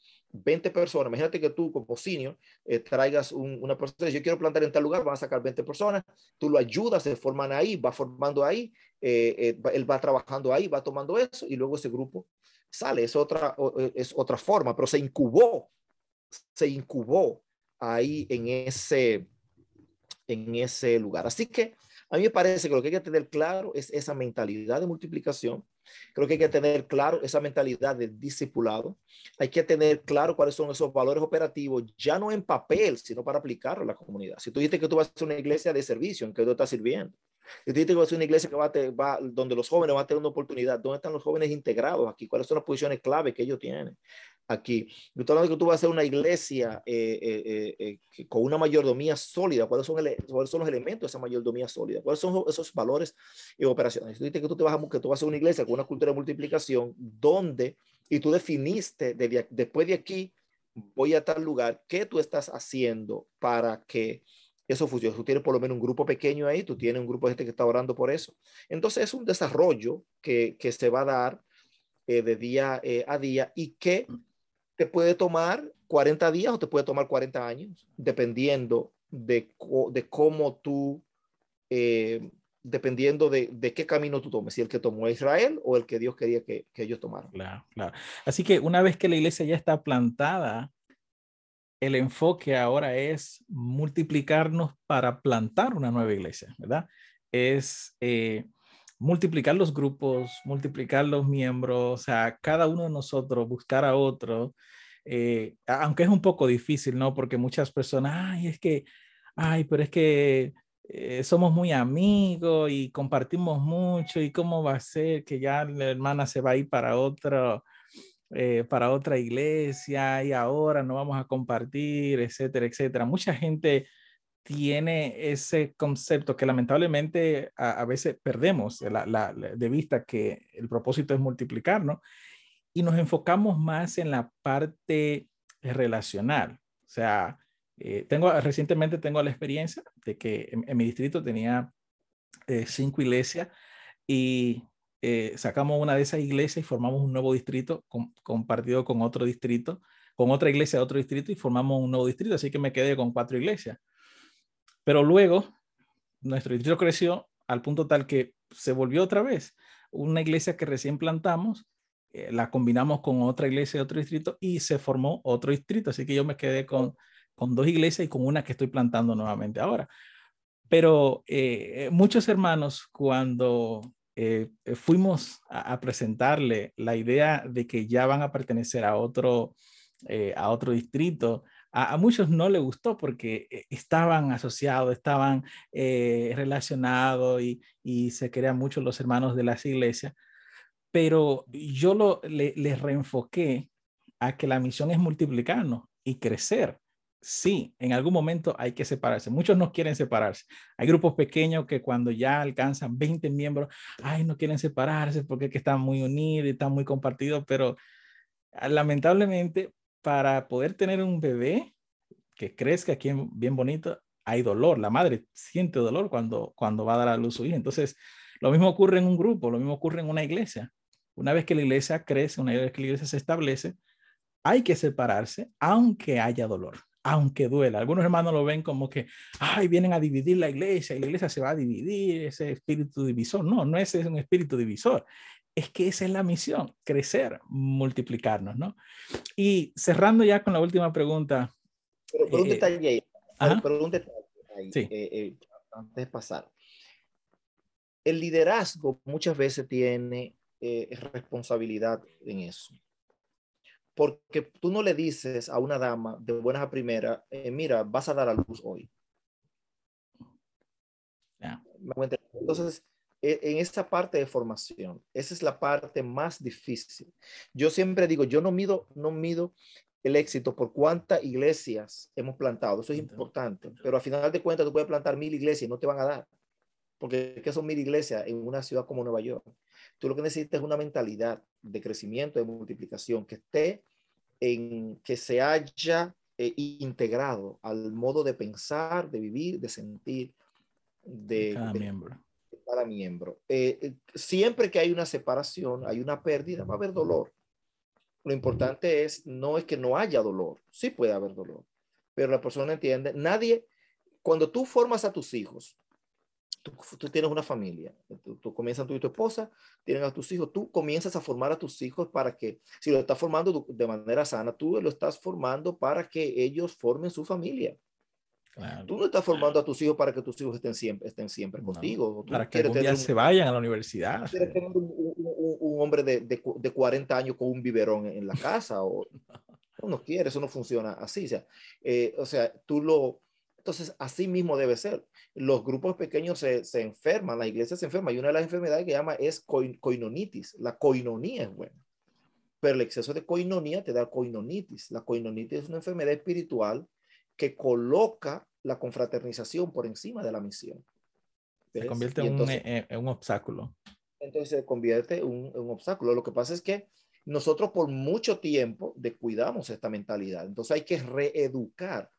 [SPEAKER 2] 20 personas, imagínate que tú como senior eh, traigas una persona, yo quiero plantar en tal lugar, van a sacar 20 personas, tú lo ayudas, se forman ahí, va formando ahí, eh, eh, él va trabajando ahí, va tomando eso y luego ese grupo sale, es otra, es otra forma, pero se incubó, se incubó ahí en ese, en ese lugar. Así que a mí me parece que lo que hay que tener claro es esa mentalidad de multiplicación. Creo que hay que tener claro esa mentalidad de discipulado. Hay que tener claro cuáles son esos valores operativos, ya no en papel, sino para aplicarlo a la comunidad. Si tú dices que tú vas a ser una iglesia de servicio, ¿en qué tú estás sirviendo? Si tú dices que vas a ser una iglesia que va, a va donde los jóvenes van a tener una oportunidad, ¿dónde están los jóvenes integrados aquí? ¿Cuáles son las posiciones clave que ellos tienen? Aquí. Yo estoy hablando de que tú vas a hacer una iglesia eh, eh, eh, con una mayordomía sólida. ¿Cuáles son, ¿Cuáles son los elementos de esa mayordomía sólida? ¿Cuáles son esos valores y operaciones? Tú dices que tú, te vas a, que tú vas a hacer una iglesia con una cultura de multiplicación donde, y tú definiste después de aquí, voy a tal lugar, ¿qué tú estás haciendo para que eso funcione? Tú tienes por lo menos un grupo pequeño ahí, tú tienes un grupo de gente que está orando por eso. Entonces es un desarrollo que, que se va a dar de día a día y que te puede tomar 40 días o te puede tomar 40 años, dependiendo de, de cómo tú, eh, dependiendo de, de, qué camino tú tomes, si el que tomó Israel o el que Dios quería que, que ellos tomaran.
[SPEAKER 1] Claro, claro. Así que una vez que la iglesia ya está plantada, el enfoque ahora es multiplicarnos para plantar una nueva iglesia, ¿verdad? Es eh, multiplicar los grupos, multiplicar los miembros, o sea, cada uno de nosotros buscar a otro, eh, aunque es un poco difícil, ¿no? Porque muchas personas, ay, es que, ay, pero es que eh, somos muy amigos y compartimos mucho y cómo va a ser que ya la hermana se va a ir para otro, eh, para otra iglesia y ahora no vamos a compartir, etcétera, etcétera. Mucha gente tiene ese concepto que lamentablemente a, veces perdemos de vista que el propósito es multiplicar, ¿no? Y nos enfocamos más en la parte relacional. O sea, eh, tengo, recientemente tengo la experiencia de que en, mi distrito tenía eh, cinco iglesias y eh, sacamos una de esas iglesias y formamos un nuevo distrito compartido con otro distrito, con otra iglesia de otro distrito y formamos un nuevo distrito, así que me quedé con cuatro iglesias. Pero luego nuestro distrito creció al punto tal que se volvió otra vez una iglesia que recién plantamos, eh, la combinamos con otra iglesia de otro distrito y se formó otro distrito. Así que yo me quedé con, con dos iglesias y con una que estoy plantando nuevamente ahora. Pero eh, muchos hermanos, cuando eh, fuimos a, a, presentarle la idea de que ya van a pertenecer a otro, a otro distrito, a, muchos no le gustó porque eh, estaban asociados, estaban eh, relacionados y, se querían mucho los hermanos de las iglesias, pero yo lo, le, les reenfoqué a que la misión es multiplicarnos y crecer. Sí, en algún momento hay que separarse. Muchos no quieren separarse. Hay grupos pequeños que cuando ya alcanzan 20 miembros, ay, no quieren separarse porque que están muy unidos y están muy compartidos, pero ah, lamentablemente para poder tener un bebé que crezca aquí bien bonito, hay dolor. La madre siente dolor cuando, cuando va a dar a luz su hija. Entonces, lo mismo ocurre en un grupo, lo mismo ocurre en una iglesia. Una vez que la iglesia crece, una vez que la iglesia se establece, hay que separarse, aunque haya dolor, aunque duela. Algunos hermanos lo ven como que, ay, vienen a dividir la iglesia y la iglesia se va a dividir, ese espíritu divisor. No, no es un espíritu divisor es que esa es la misión, crecer, multiplicarnos, ¿no? Y cerrando ya con la última pregunta.
[SPEAKER 2] Pero por un eh, detalle ahí, un detalle ahí eh, eh, antes de pasar. El liderazgo muchas veces tiene eh, responsabilidad en eso. Porque tú no le dices a una dama de buenas a primera, eh, mira, vas a dar a luz hoy. Entonces, e, en esta parte de formación, esa es la parte más difícil. Yo siempre digo, yo no mido, no mido el éxito por cuántas iglesias hemos plantado. Eso es importante. Pero al final de cuentas, tú puedes plantar mil iglesias y no te van a dar. Porque ¿qué son mil iglesias en una ciudad como Nueva York? Tú lo que necesitas es una mentalidad de crecimiento, de multiplicación, que esté en, que se haya eh, integrado al modo de pensar, de vivir, de sentir de
[SPEAKER 1] cada miembro.
[SPEAKER 2] Cada miembro. Eh, eh, siempre que hay una separación, hay una pérdida, va a haber dolor. Lo importante es, no es que no haya dolor, sí puede haber dolor, pero la persona entiende, nadie, cuando tú formas a tus hijos, tú, tienes una familia, tú, comienzas tú y tu esposa, tienen a tus hijos, tú comienzas a formar a tus hijos para que, si lo estás formando de manera sana, tú lo estás formando para que ellos formen su familia. Tú no estás formando a tus hijos para que tus hijos estén siempre, estén siempre contigo.
[SPEAKER 1] para que algún día se vayan a la universidad.
[SPEAKER 2] Quieres tener un, hombre de, de, de, 40 años con un biberón en la casa o no quiere, eso no funciona así. O sea, eh, o sea, tú lo, entonces así mismo debe ser los grupos pequeños se, se, enferman, la iglesia se enferma y una de las enfermedades que llama es coinonitis. La coinonía es buena, pero el exceso de coinonía te da coinonitis. La coinonitis es una enfermedad espiritual que coloca la confraternización por encima de la misión.
[SPEAKER 1] Se convierte en, un, en, un, obstáculo.
[SPEAKER 2] Entonces se convierte en un, un obstáculo. Lo que pasa es que nosotros por mucho tiempo descuidamos esta mentalidad. Entonces hay que reeducar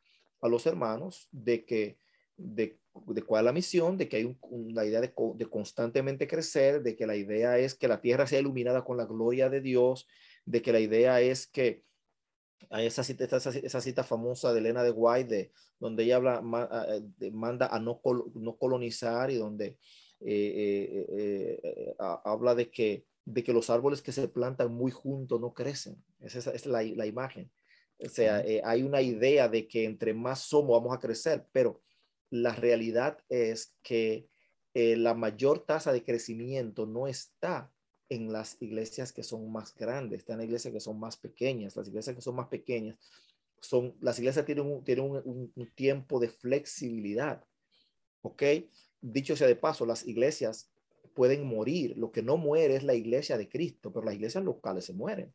[SPEAKER 2] a los hermanos de que de de cuál es la misión, de que hay una idea de, constantemente crecer, de que la idea es que la tierra sea iluminada con la gloria de Dios, de que la idea es que hay esa cita, esa, cita famosa de Elena de White, donde ella habla, manda a no, no colonizar y donde eh, eh, eh, habla de que, de que los árboles que se plantan muy juntos no crecen. Esa es la, la imagen. O sea, hay una idea de que entre más somos vamos a crecer, pero la realidad es que eh, la mayor tasa de crecimiento no está en las iglesias que son más grandes, está en las iglesias que son más pequeñas. Las iglesias que son más pequeñas son, las iglesias tienen un, tienen un, tiempo de flexibilidad. ¿Ok? Dicho sea de paso, las iglesias pueden morir. Lo que no muere es la iglesia de Cristo, pero las iglesias locales se mueren.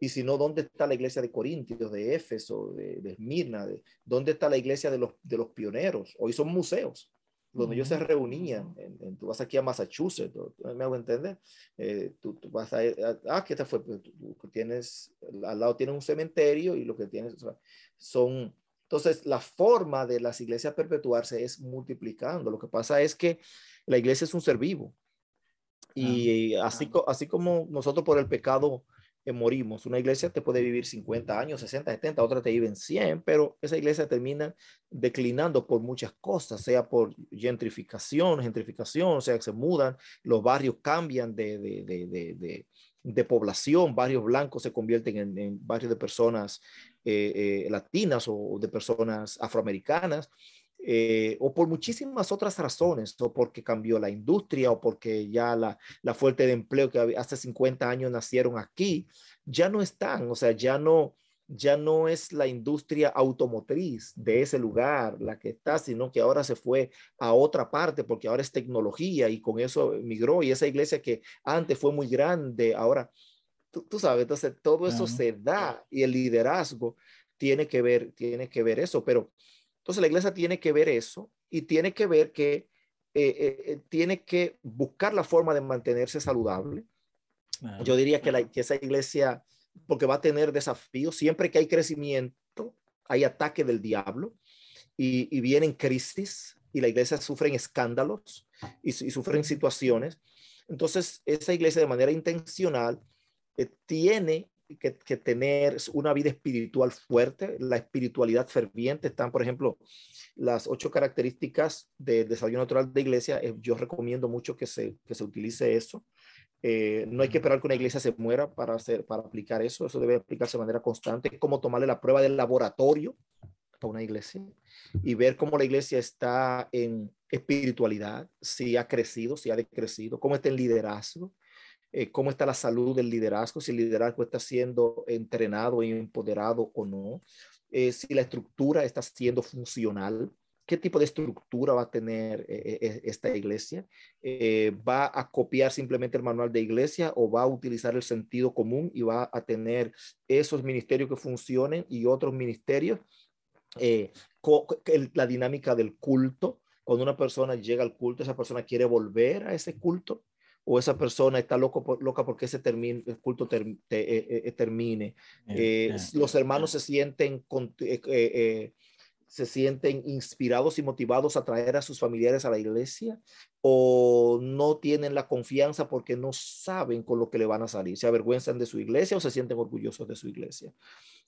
[SPEAKER 2] Y si no, ¿dónde está la iglesia de Corintios, de Éfeso, de, de Esmirna? De, ¿Dónde está la iglesia de los, de los pioneros? Hoy son museos donde ellos se reunían. En, tú vas aquí a Massachusetts, me hago entender. Eh, tú, vas a, ah, ¿qué te fue? Pues, tú, tienes, al lado tienes un cementerio y lo que tienes son. Entonces, la forma de las iglesias perpetuarse es multiplicando. Lo que pasa es que la iglesia es un ser vivo. Y así, así como nosotros por el pecado morimos. Una iglesia te puede vivir 50 años, 60, 70, otra te viven 100, pero esa iglesia termina declinando por muchas cosas, sea por gentrificación, gentrificación, o sea, que se mudan, los barrios cambian de, de, de, de, población, barrios blancos se convierten en, barrios de personas eh, eh, latinas o de personas afroamericanas. Eh, o por muchísimas otras razones, o porque cambió la industria, o porque ya la, la fuerte de empleo que hace 50 años nacieron aquí, ya no están, o sea, ya no, ya no es la industria automotriz de ese lugar la que está, sino que ahora se fue a otra parte porque ahora es tecnología y con eso migró y esa iglesia que antes fue muy grande, ahora, tú, sabes, entonces todo eso se da y el liderazgo tiene que ver, tiene que ver eso, pero entonces la iglesia tiene que ver eso y tiene que ver que eh, eh, eh, tiene que buscar la forma de mantenerse saludable. Yo diría que, la, que esa iglesia, porque va a tener desafíos, siempre que hay crecimiento, hay ataque del diablo y, y vienen crisis y la iglesia sufre escándalos y, y sufren situaciones. Entonces, esa iglesia de manera intencional tiene que, tener una vida espiritual fuerte, la espiritualidad ferviente. Están, por ejemplo, las ocho características del desarrollo natural de iglesia. Eh, yo recomiendo mucho que se, que se utilice eso. Eh, no hay que esperar que una iglesia se muera para, hacer, para aplicar eso. Eso debe aplicarse de manera constante. Es como tomarle la prueba del laboratorio a una iglesia y ver cómo la iglesia está en espiritualidad, si ha crecido, si ha decrecido, cómo está en liderazgo, eh, cómo está la salud del liderazgo, si el liderazgo está siendo entrenado y empoderado o no, eh, si la estructura está siendo funcional, qué tipo de estructura va a tener eh, esta iglesia. ¿Va a copiar simplemente el manual de iglesia o va a utilizar el sentido común y va a tener esos ministerios que funcionen y otros ministerios? la dinámica del culto, cuando una persona llega al culto, esa persona quiere volver a ese culto o esa persona está loco loca porque ese termine, el culto eh, eh, eh, termine. los hermanos se sienten, se sienten inspirados y motivados a traer a sus familiares a la iglesia o no tienen la confianza porque no saben con lo que le van a salir, se avergüenzan de su iglesia o se sienten orgullosos de su iglesia.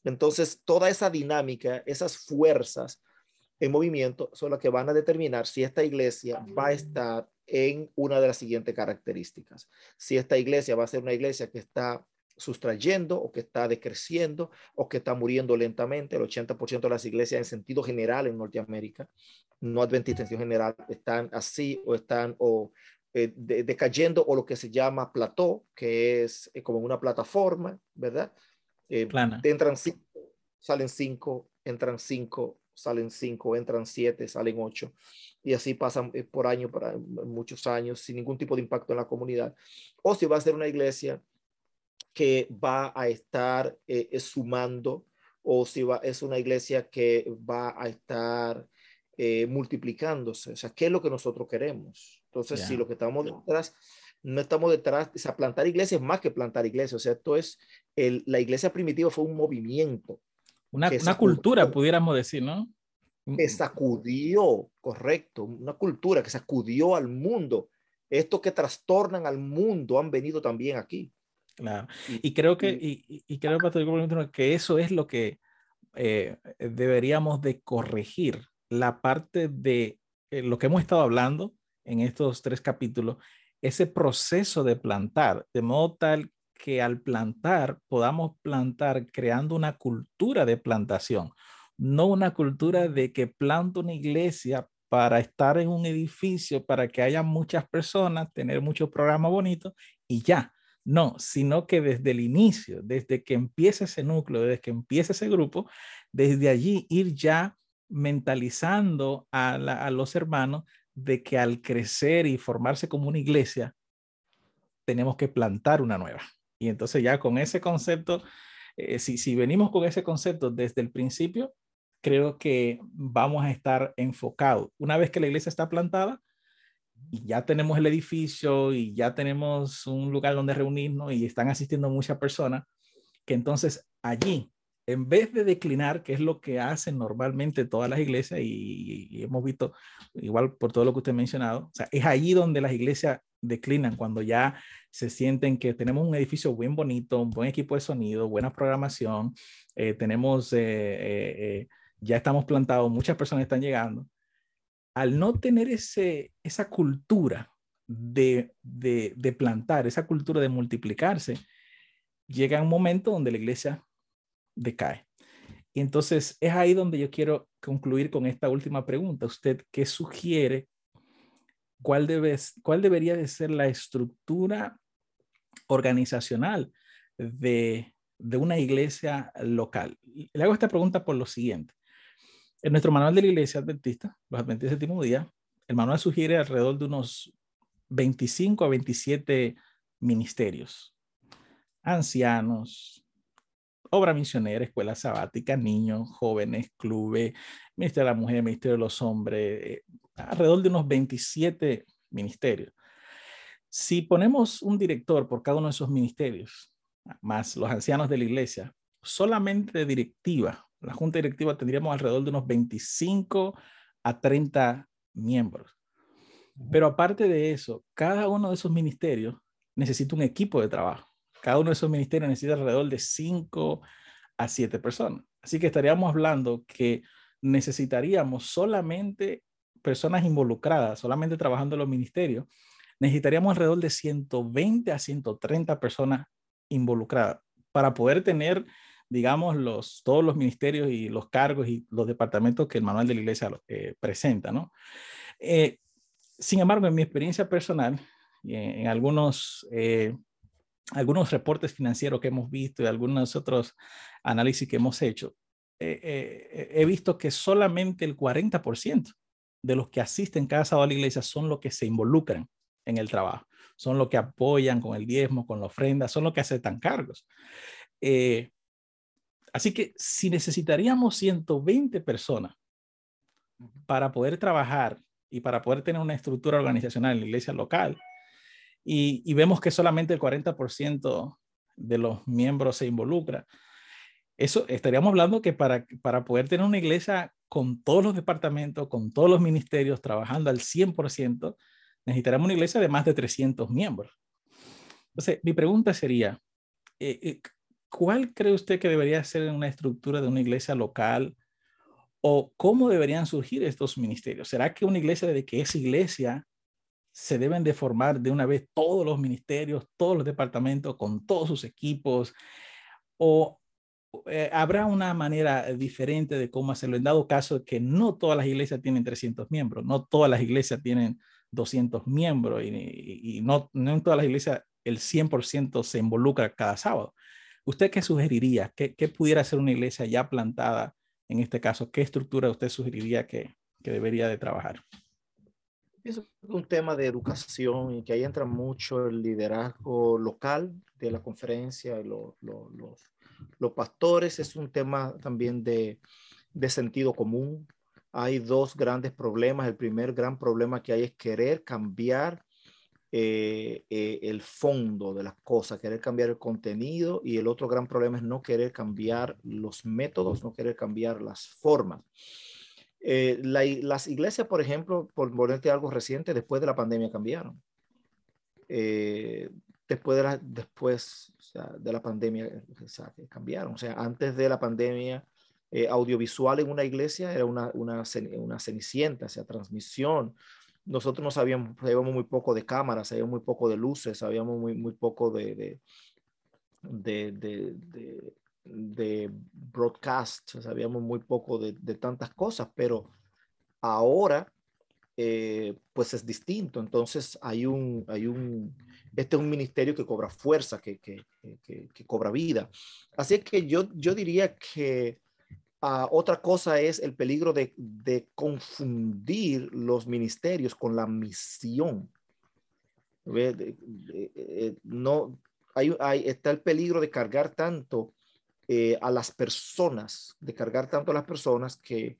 [SPEAKER 2] Entonces, toda esa dinámica, esas fuerzas en movimiento son las que van a determinar si esta iglesia va a estar en una de las siguientes características. Si esta iglesia va a ser una iglesia que está sustrayendo o que está decreciendo o que está muriendo lentamente, el 80% de las iglesias en sentido general en Norteamérica, no adventistas en general, están así o están o eh, decayendo o lo que se llama plató, que es eh, como una plataforma, ¿verdad?
[SPEAKER 1] Eh, Plana.
[SPEAKER 2] Entran cinco, salen cinco, entran cinco, salen cinco, entran siete, salen ocho y así pasan eh, por año, para muchos años, sin ningún tipo de impacto en la comunidad. O si va a ser una iglesia que va a estar eh, sumando, o si va, es una iglesia que va a estar eh, multiplicándose. O sea, ¿qué es lo que nosotros queremos? Entonces, si lo que estamos detrás, no estamos detrás, o sea, plantar iglesias es más que plantar iglesias. O sea, esto es, el, la iglesia primitiva fue un movimiento.
[SPEAKER 1] Una, una cultura, pudiéramos decir, ¿no?
[SPEAKER 2] que sacudió, correcto, una cultura que sacudió al mundo. Estos que trastornan al mundo han venido también aquí.
[SPEAKER 1] Claro. Y creo que, y, y creo, que eso es lo que eh, deberíamos de corregir, la parte de eh, lo que hemos estado hablando en estos tres capítulos, ese proceso de plantar, de modo tal que al plantar podamos plantar creando una cultura de plantación, no una cultura de que planto una iglesia para estar en un edificio, para que haya muchas personas, tener muchos programas bonitos y ya. No, sino que desde el inicio, desde que empiece ese núcleo, desde que empiece ese grupo, desde allí ir ya mentalizando a, a los hermanos de que al crecer y formarse como una iglesia, tenemos que plantar una nueva. Y entonces ya con ese concepto, eh, si, si venimos con ese concepto desde el principio, creo que vamos a estar enfocados. Una vez que la iglesia está plantada y ya tenemos el edificio y ya tenemos un lugar donde reunirnos y están asistiendo muchas personas, que entonces allí, en vez de declinar, que es lo que hacen normalmente todas las iglesias y, hemos visto igual por todo lo que usted ha mencionado, es allí donde las iglesias declinan cuando ya se sienten que tenemos un edificio bien bonito, un buen equipo de sonido, buena programación, eh, tenemos eh, eh, ya estamos plantados, muchas personas están llegando, al no tener ese, esa cultura de, de, plantar, esa cultura de multiplicarse, llega un momento donde la iglesia decae. Y entonces es ahí donde yo quiero concluir con esta última pregunta. ¿Usted qué sugiere? ¿Cuál, debe, cuál debería de ser la estructura organizacional de, de una iglesia local? Le hago esta pregunta por lo siguiente. En nuestro manual de la Iglesia Adventista, los Adventistas del séptimo día, el manual sugiere alrededor de unos 25 a 27 ministerios, ancianos, obra misionera, escuela sabática, niños, jóvenes, clubes, Ministerio de la Mujer, Ministerio de los Hombres, eh, alrededor de unos 27 ministerios. Si ponemos un director por cada uno de esos ministerios, más los ancianos de la iglesia, solamente de directiva la junta directiva tendríamos alrededor de unos 25 a 30 miembros. Pero aparte de eso, cada uno de esos ministerios necesita un equipo de trabajo. Cada uno de esos ministerios necesita alrededor de 5 a 7 personas. Así que estaríamos hablando que necesitaríamos solamente personas involucradas, solamente trabajando en los ministerios, necesitaríamos alrededor de 120 a 130 personas involucradas para poder tener digamos, los, todos los ministerios y los cargos y los departamentos que el manual de la iglesia eh, presenta, ¿no? Eh, sin embargo, en mi experiencia personal, y en, algunos, eh, algunos reportes financieros que hemos visto y algunos otros análisis que hemos hecho, eh, eh, he visto que solamente el 40% de los que asisten cada sábado a la iglesia son los que se involucran en el trabajo, son los que apoyan con el diezmo, con la ofrenda, son los que aceptan cargos. Eh, así que si necesitaríamos 120 personas para poder trabajar y para poder tener una estructura organizacional en la iglesia local, y, vemos que solamente el 40% de los miembros se involucra, eso estaríamos hablando que para, para poder tener una iglesia con todos los departamentos, con todos los ministerios trabajando al 100%, necesitaríamos una iglesia de más de 300 miembros. Entonces, mi pregunta sería, eh, eh, ¿cuál cree usted que debería ser una estructura de una iglesia local o cómo deberían surgir estos ministerios? ¿Será que una iglesia de que es iglesia se deben de formar de una vez todos los ministerios, todos los departamentos con todos sus equipos? ¿O eh, habrá una manera diferente de cómo hacerlo en dado caso que no todas las iglesias tienen 300 miembros, no todas las iglesias tienen 200 miembros y, no, en todas las iglesias el 100% se involucra cada sábado. ¿Usted qué sugeriría? ¿Qué, ¿Qué, pudiera ser una iglesia ya plantada en este caso? ¿Qué estructura usted sugeriría que, que debería de trabajar?
[SPEAKER 2] Es un tema de educación y que ahí entra mucho el liderazgo local de la conferencia y los los pastores es un tema también de, sentido común. Hay dos grandes problemas. El primer gran problema que hay es querer cambiar eh, eh, el fondo de las cosas, querer cambiar el contenido y el otro gran problema es no querer cambiar los métodos, no querer cambiar las formas. Eh, las iglesias, por ejemplo, por ponerte algo reciente, después de la pandemia cambiaron después de la, después, de la pandemia cambiaron. O sea, antes de la pandemia, eh, audiovisual en una iglesia era una, una, una cenicienta, o sea, transmisión. Nosotros no sabíamos, sabíamos muy poco de cámaras, sabíamos muy poco de luces, sabíamos muy, muy poco de, de, de, de, de broadcast, sabíamos muy poco de, de tantas cosas, pero ahora eh, pues es distinto. Entonces hay un, hay un, este es un ministerio que cobra fuerza, que, que, que, cobra vida. Así que yo, yo diría que uh, otra cosa es el peligro de, de, confundir los ministerios con la misión. Eh, no, hay, hay, está el peligro de cargar tanto eh, a las personas, de cargar tanto a las personas que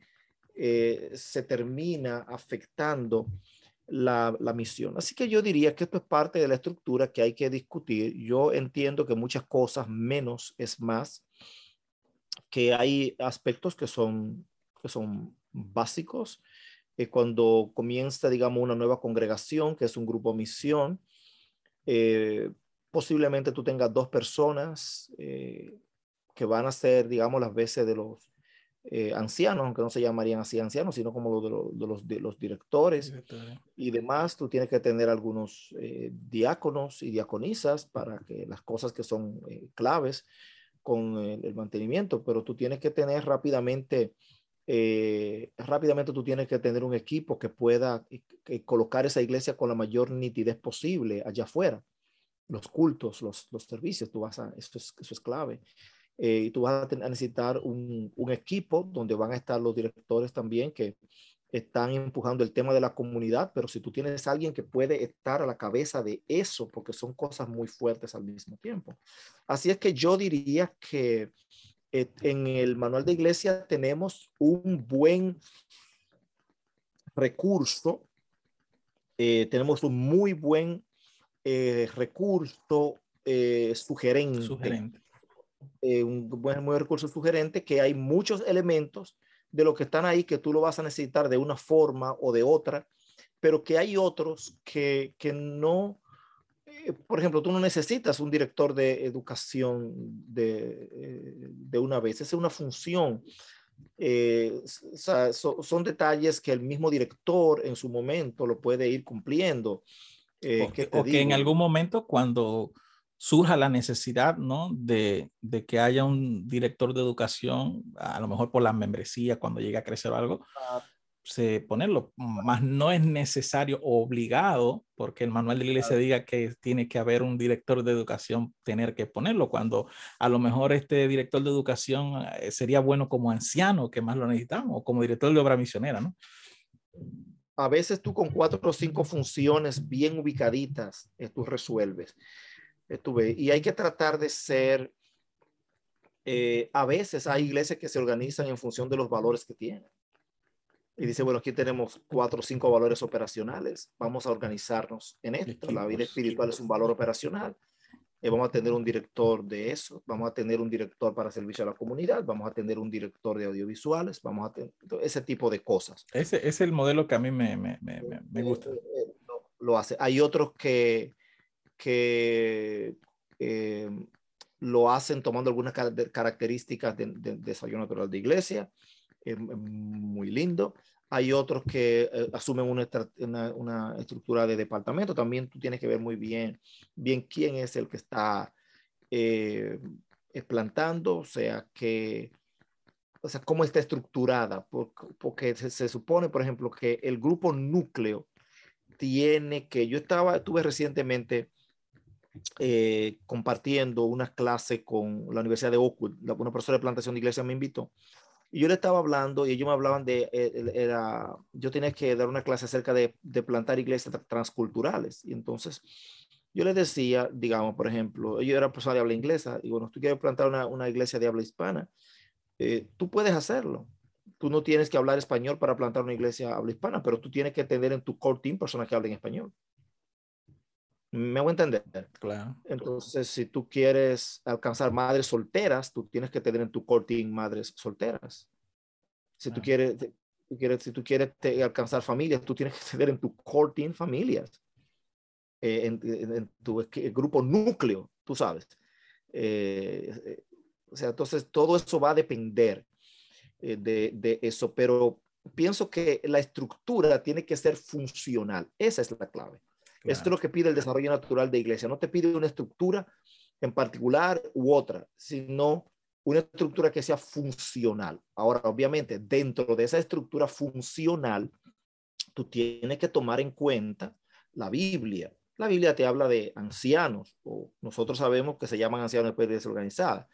[SPEAKER 2] eh, se termina afectando la, misión. Así que yo diría que esto es parte de la estructura que hay que discutir. Yo entiendo que muchas cosas menos es más, que hay aspectos que son, que son básicos. Eh, cuando comienza, digamos, una nueva congregación, que es un grupo misión, eh, posiblemente tú tengas dos personas eh, que van a ser, digamos, las veces de los eh, ancianos, aunque no se llamarían así ancianos, sino como los de, los, de los, directores y demás. Tú tienes que tener algunos eh, diáconos y diaconisas para que las cosas que son eh, claves con el, mantenimiento, pero tú tienes que tener rápidamente, rápidamente tú tienes que tener un equipo que pueda colocar esa iglesia con la mayor nitidez posible allá afuera. Los cultos, los, los servicios, tú vas a, eso es, eso es clave. Eh, y tú vas a, necesitar un, un, equipo donde van a estar los directores también que están empujando el tema de la comunidad, pero si tú tienes a alguien que puede estar a la cabeza de eso, porque son cosas muy fuertes al mismo tiempo. Así es que yo diría que eh, en el manual de iglesia tenemos un buen recurso, eh, tenemos un muy buen recurso sugerente. sugerente eh, un buen, recurso sugerente, que hay muchos elementos de lo que están ahí que tú lo vas a necesitar de una forma o de otra, pero que hay otros que, que no, eh, por ejemplo, tú no necesitas un director de educación de, eh, de una vez, es una función. son detalles que el mismo director en su momento lo puede ir cumpliendo.
[SPEAKER 1] o que en algún momento cuando surja la necesidad, ¿no? De, de, que haya un director de educación, a lo mejor por la membresía, cuando llegue a crecer algo, ponerlo, más no es necesario o obligado, porque el manual de la iglesia diga que tiene que haber un director de educación, tener que ponerlo, cuando a lo mejor este director de educación eh, sería bueno como anciano, que más lo necesitamos, o como director de obra misionera, ¿no?
[SPEAKER 2] A veces tú con cuatro o cinco funciones bien ubicaditas, eh, tú resuelves. Eh, y hay que tratar de ser, a veces hay iglesias que se organizan en función de los valores que tienen y dice, bueno, aquí tenemos cuatro o cinco valores operacionales, vamos a organizarnos en esto. La vida espiritual es un valor operacional. Eh, vamos a tener un director de eso, vamos a tener un director para servicio a la comunidad, vamos a tener un director de audiovisuales, vamos a tener ese tipo de cosas.
[SPEAKER 1] Ese es el modelo que a mí me, me, me, me gusta. Eh,
[SPEAKER 2] eh, lo, hace. Hay otros que, que lo hacen tomando algunas características del de, desarrollo natural de iglesia muy lindo. Hay otros que eh, asumen una, una, estructura de departamento. También tú tienes que ver muy bien, bien quién es el que está eh, plantando, o sea, que, o sea, cómo está estructurada, porque, se, supone, por ejemplo, que el grupo núcleo tiene que, yo estaba, estuve recientemente eh, compartiendo una clase con la Universidad de Oakwood, una profesora de plantación de iglesia me invitó, y yo le estaba hablando y ellos me hablaban de, eh, era, yo tenía que dar una clase acerca de, de plantar iglesias transculturales. Y entonces yo les decía, digamos, por ejemplo, yo era persona de habla inglesa y bueno, tú quieres plantar una, una iglesia de habla hispana, eh, tú puedes hacerlo. Tú no tienes que hablar español para plantar una iglesia habla hispana, pero tú tienes que tener en tu core team personas que hablen español. ¿Me hago entender?
[SPEAKER 1] Claro.
[SPEAKER 2] Entonces, si tú quieres alcanzar madres solteras, tú tienes que tener en tu team madres solteras. Si tú quieres, quieres, si tú quieres alcanzar familias, tú tienes que tener en tu team familias. Eh, en, tu grupo núcleo, tú sabes. Eh, eh, o sea, entonces todo eso va a depender de, de eso, pero pienso que la estructura tiene que ser funcional. Esa es la clave. Esto es lo que pide el desarrollo natural de iglesia. No te pide una estructura en particular u otra, sino una estructura que sea funcional. Ahora, obviamente, dentro de esa estructura funcional, tú tienes que tomar en cuenta la Biblia. La Biblia te habla de ancianos, o nosotros sabemos que se llaman ancianos después de desorganizada.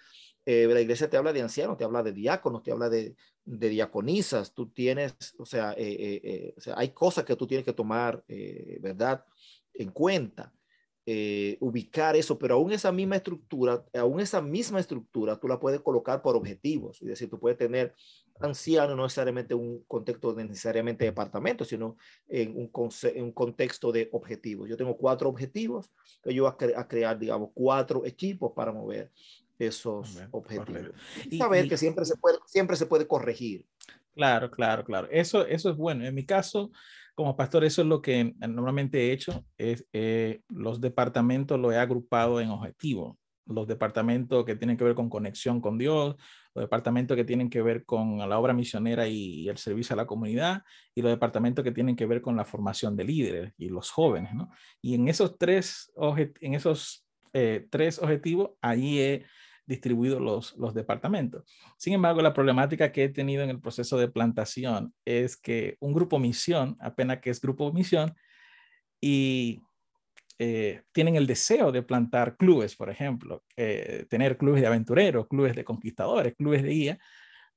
[SPEAKER 2] Eh, la iglesia te habla de ancianos, te habla de diáconos, te habla de, de diaconisas. Tú tienes, o sea, eh, eh, o sea, hay cosas que tú tienes que tomar, ¿verdad? en cuenta, eh, ubicar eso, pero aún esa misma estructura, aún esa misma estructura, tú la puedes colocar por objetivos. Es decir, tú puedes tener anciano, no necesariamente un contexto de necesariamente departamento, sino en un, un contexto de objetivos. Yo tengo cuatro objetivos, yo voy a, crear, digamos, cuatro equipos para mover esos objetivos. Y saber que siempre se, puede, siempre se puede corregir.
[SPEAKER 1] Claro, claro, claro. Eso, eso es bueno. En mi caso, como pastor, eso es lo que normalmente he hecho. Es, eh, los departamentos lo he agrupado en objetivos. Los departamentos que tienen que ver con conexión con Dios, los departamentos que tienen que ver con la obra misionera y, el servicio a la comunidad, y los departamentos que tienen que ver con la formación de líderes y los jóvenes. ¿no? Y en esos tres, en esos, eh, tres objetivos, ahí he distribuidos los, los departamentos. Sin embargo, la problemática que he tenido en el proceso de plantación es que un grupo misión, apenas que es grupo misión, y eh, tienen el deseo de plantar clubes, por ejemplo, eh, tener clubes de aventureros, clubes de conquistadores, clubes de guía,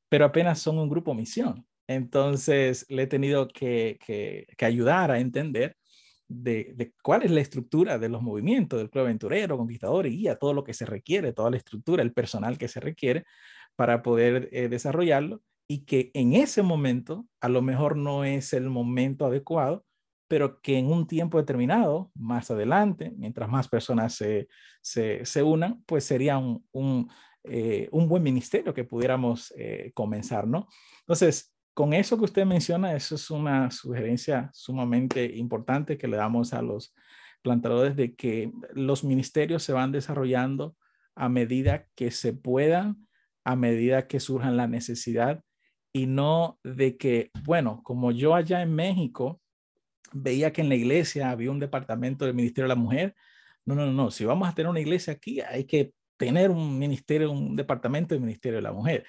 [SPEAKER 1] pero apenas son un grupo misión. Entonces, le he tenido que, que, que ayudar a entender de, cuál es la estructura de los movimientos del club aventurero, conquistador y guía, todo lo que se requiere, toda la estructura, el personal que se requiere para poder eh, desarrollarlo y que en ese momento a lo mejor no es el momento adecuado, pero que en un tiempo determinado, más adelante, mientras más personas se, se, unan, pues sería un, un, eh, un, buen ministerio que pudiéramos eh, comenzar, ¿no? Entonces, con eso que usted menciona, eso es una sugerencia sumamente importante que le damos a los plantadores de que los ministerios se van desarrollando a medida que se puedan, a medida que surjan la necesidad y no de que, bueno, como yo allá en México veía que en la iglesia había un departamento del Ministerio de la Mujer, no, no, no, si vamos a tener una iglesia aquí, hay que tener un ministerio, un departamento del Ministerio de la Mujer.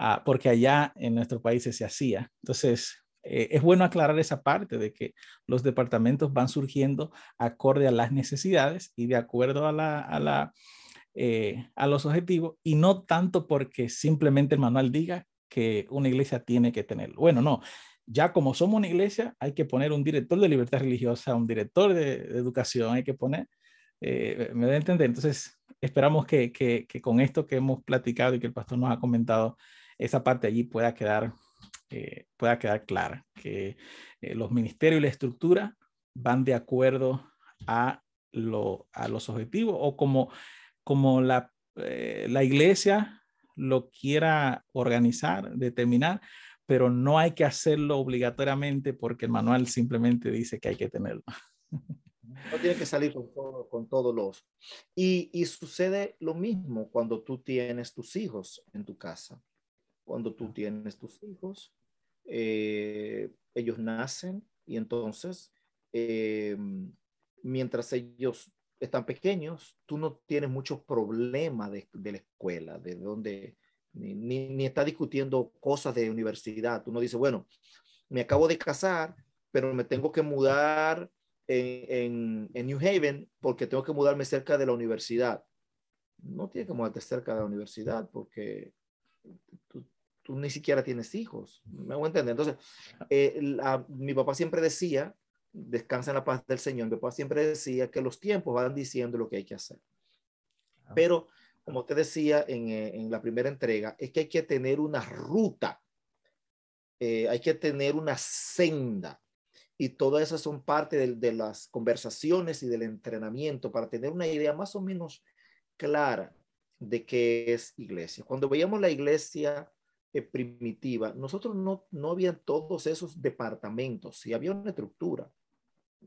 [SPEAKER 1] Ah, porque allá en nuestro país se hacía. Entonces, eh, es bueno aclarar esa parte de que los departamentos van surgiendo acorde a las necesidades y de acuerdo a, la, a, la, eh, a los objetivos y no tanto porque simplemente el manual diga que una iglesia tiene que tenerlo. Bueno, no, ya como somos una iglesia, hay que poner un director de libertad religiosa, un director de, educación, hay que poner, eh, me da a entender. Entonces, esperamos que, que, que, con esto que hemos platicado y que el pastor nos ha comentado, esa parte allí pueda quedar, eh, pueda quedar clara, que eh, los ministerios y la estructura van de acuerdo a, lo, a los objetivos o como, como la, la iglesia lo quiera organizar, determinar, pero no hay que hacerlo obligatoriamente porque el manual simplemente dice que hay que tenerlo.
[SPEAKER 2] No tiene que salir con, con todos los. Y, y, sucede lo mismo cuando tú tienes tus hijos en tu casa. Cuando tú tienes tus hijos, eh, ellos nacen y entonces, eh, mientras ellos están pequeños, tú no tienes muchos problemas de, de la escuela, de dónde ni, ni, está discutiendo cosas de universidad. Uno dice, bueno, me acabo de casar, pero me tengo que mudar en, en, New Haven porque tengo que mudarme cerca de la universidad. No tiene que mudarte cerca de la universidad porque tú, ni siquiera tienes hijos. Me hago entender. Entonces, eh, mi papá siempre decía, descansa en la paz del Señor, mi papá siempre decía que los tiempos van diciendo lo que hay que hacer. Pero como te decía eh, en, la primera entrega, es que hay que tener una ruta, eh, hay que tener una senda. Y todas esas son parte de, las conversaciones y del entrenamiento para tener una idea más o menos clara de qué es iglesia. Cuando veíamos la iglesia eh, primitiva, nosotros no, no había todos esos departamentos, sí había una estructura,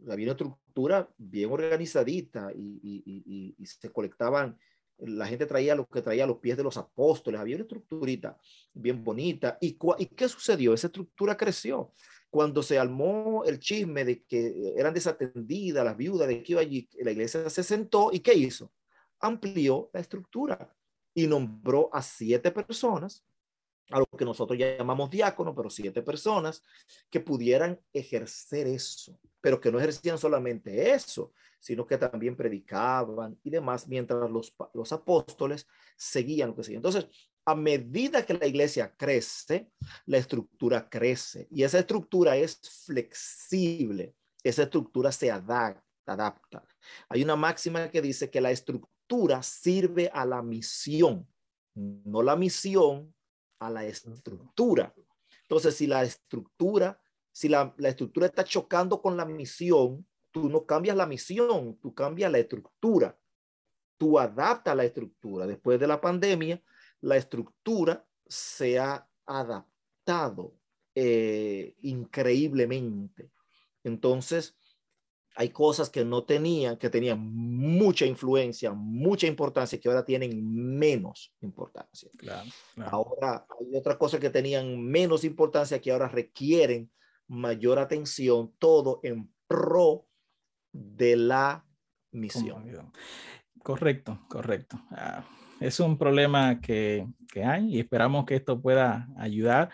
[SPEAKER 2] había una estructura bien organizadita y, y se colectaban la gente traía lo que traía a los pies de los apóstoles, había una estructurita bien bonita. ¿Y, ¿Y qué sucedió? Esa estructura creció. Cuando se armó el chisme de que eran desatendidas las viudas de que iba allí, la iglesia se sentó y ¿qué hizo? Amplió la estructura y nombró a siete personas, a lo que nosotros llamamos diáconos, pero siete personas que pudieran ejercer eso, pero que no ejercían solamente eso, sino que también predicaban y demás, mientras los, los apóstoles seguían lo que seguían. Entonces, a medida que la iglesia crece, la estructura crece y esa estructura es flexible, esa estructura se adapta. adapta. Hay una máxima que dice que la estructura sirve a la misión, no la misión a la estructura. Entonces, si la estructura, si la, la estructura está chocando con la misión, tú no cambias la misión, tú cambias la estructura, tú adaptas la estructura. Después de la pandemia, la estructura se ha adaptado eh, increíblemente. Entonces, hay cosas que no tenían, que tenían mucha influencia, mucha importancia, que ahora tienen menos importancia. Ahora hay otras cosas que tenían menos importancia, que ahora requieren mayor atención, todo en pro de la misión.
[SPEAKER 1] Correcto, correcto. Ah, es un problema que, que, hay y esperamos que esto pueda ayudar.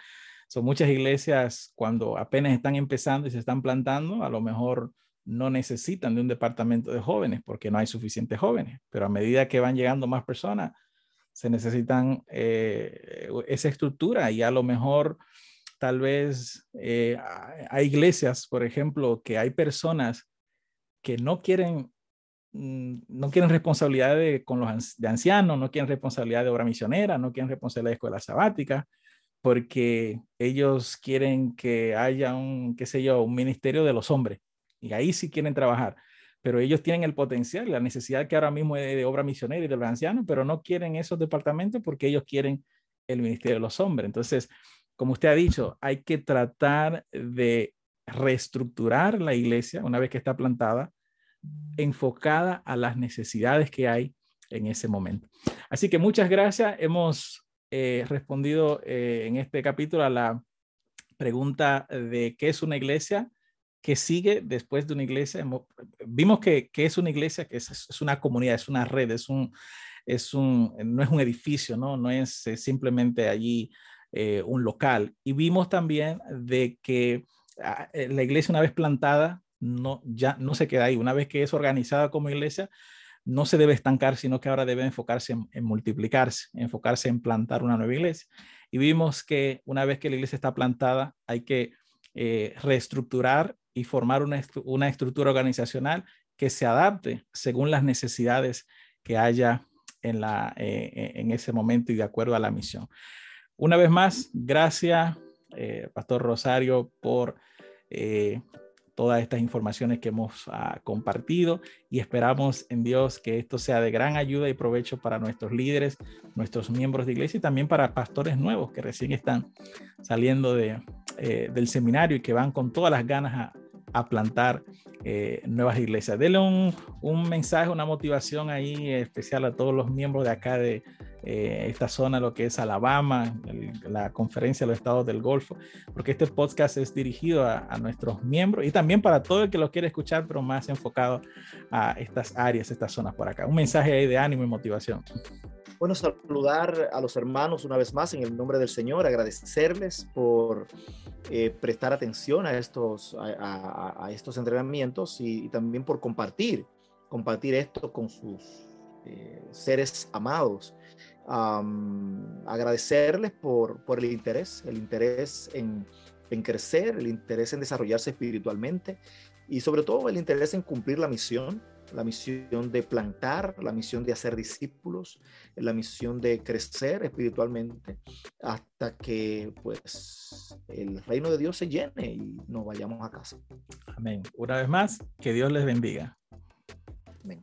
[SPEAKER 1] Son muchas iglesias cuando apenas están empezando y se están plantando, a lo mejor no necesitan de un departamento de jóvenes porque no hay suficientes jóvenes, pero a medida que van llegando más personas, se necesitan eh, esa estructura y a lo mejor tal vez eh, hay iglesias, por ejemplo, que hay personas que no quieren, mm, no quieren responsabilidad con los de ancianos, no quieren responsabilidad de obra misionera, no quieren responsabilidad de escuela sabática, porque ellos quieren que haya un, qué sé yo, un ministerio de los hombres. Y ahí sí quieren trabajar. Pero ellos tienen el potencial, la necesidad que ahora mismo es de obra misionera y de los ancianos, pero no quieren esos departamentos porque ellos quieren el ministerio de los hombres. Entonces, como usted ha dicho, hay que tratar de reestructurar la iglesia una vez que está plantada enfocada a las necesidades que hay en ese momento. Así que muchas gracias. Hemos eh, respondido eh, en este capítulo a la pregunta de qué es una iglesia, qué sigue después de una iglesia. Vimos que, es una iglesia, que es, una comunidad, es una red, es un, es un, no es un edificio, no, no es simplemente allí eh, un local. Y vimos también de que ah, eh, la iglesia una vez plantada no, ya no se queda ahí. Una vez que es organizada como iglesia, no se debe estancar, sino que ahora debe enfocarse en, multiplicarse, enfocarse en plantar una nueva iglesia. Y vimos que una vez que la iglesia está plantada, hay que eh, reestructurar y formar una, una, estructura organizacional que se adapte según las necesidades que haya en, la, eh, en ese momento y de acuerdo a la misión. Una vez más, gracias, eh, Pastor Rosario, por eh, todas estas informaciones que hemos ah, compartido y esperamos en Dios que esto sea de gran ayuda y provecho para nuestros líderes, nuestros miembros de iglesia y también para pastores nuevos que recién están saliendo de, del seminario y que van con todas las ganas a, a plantar nuevas iglesias. Denle un, mensaje, una motivación ahí especial a todos los miembros de acá de, eh, esta zona, lo que es Alabama, la conferencia de los estados del Golfo, porque este podcast es dirigido a, nuestros miembros y también para todo el que lo quiere escuchar, pero más enfocado a estas áreas, estas zonas por acá. Un mensaje ahí de ánimo y motivación.
[SPEAKER 2] Bueno, saludar a los hermanos una vez más en el nombre del Señor, agradecerles por eh, prestar atención a estos, a, estos entrenamientos y, también por compartir, compartir esto con sus eh, seres amados. Agradecerles por, por, el interés, el interés en, en, crecer, el interés en desarrollarse espiritualmente y sobre todo el interés en cumplir la misión, la misión de plantar, la misión de hacer discípulos, la misión de crecer espiritualmente hasta que pues el reino de Dios se llene y nos vayamos a casa.
[SPEAKER 1] Amén. Una vez más, que Dios les bendiga. Amén.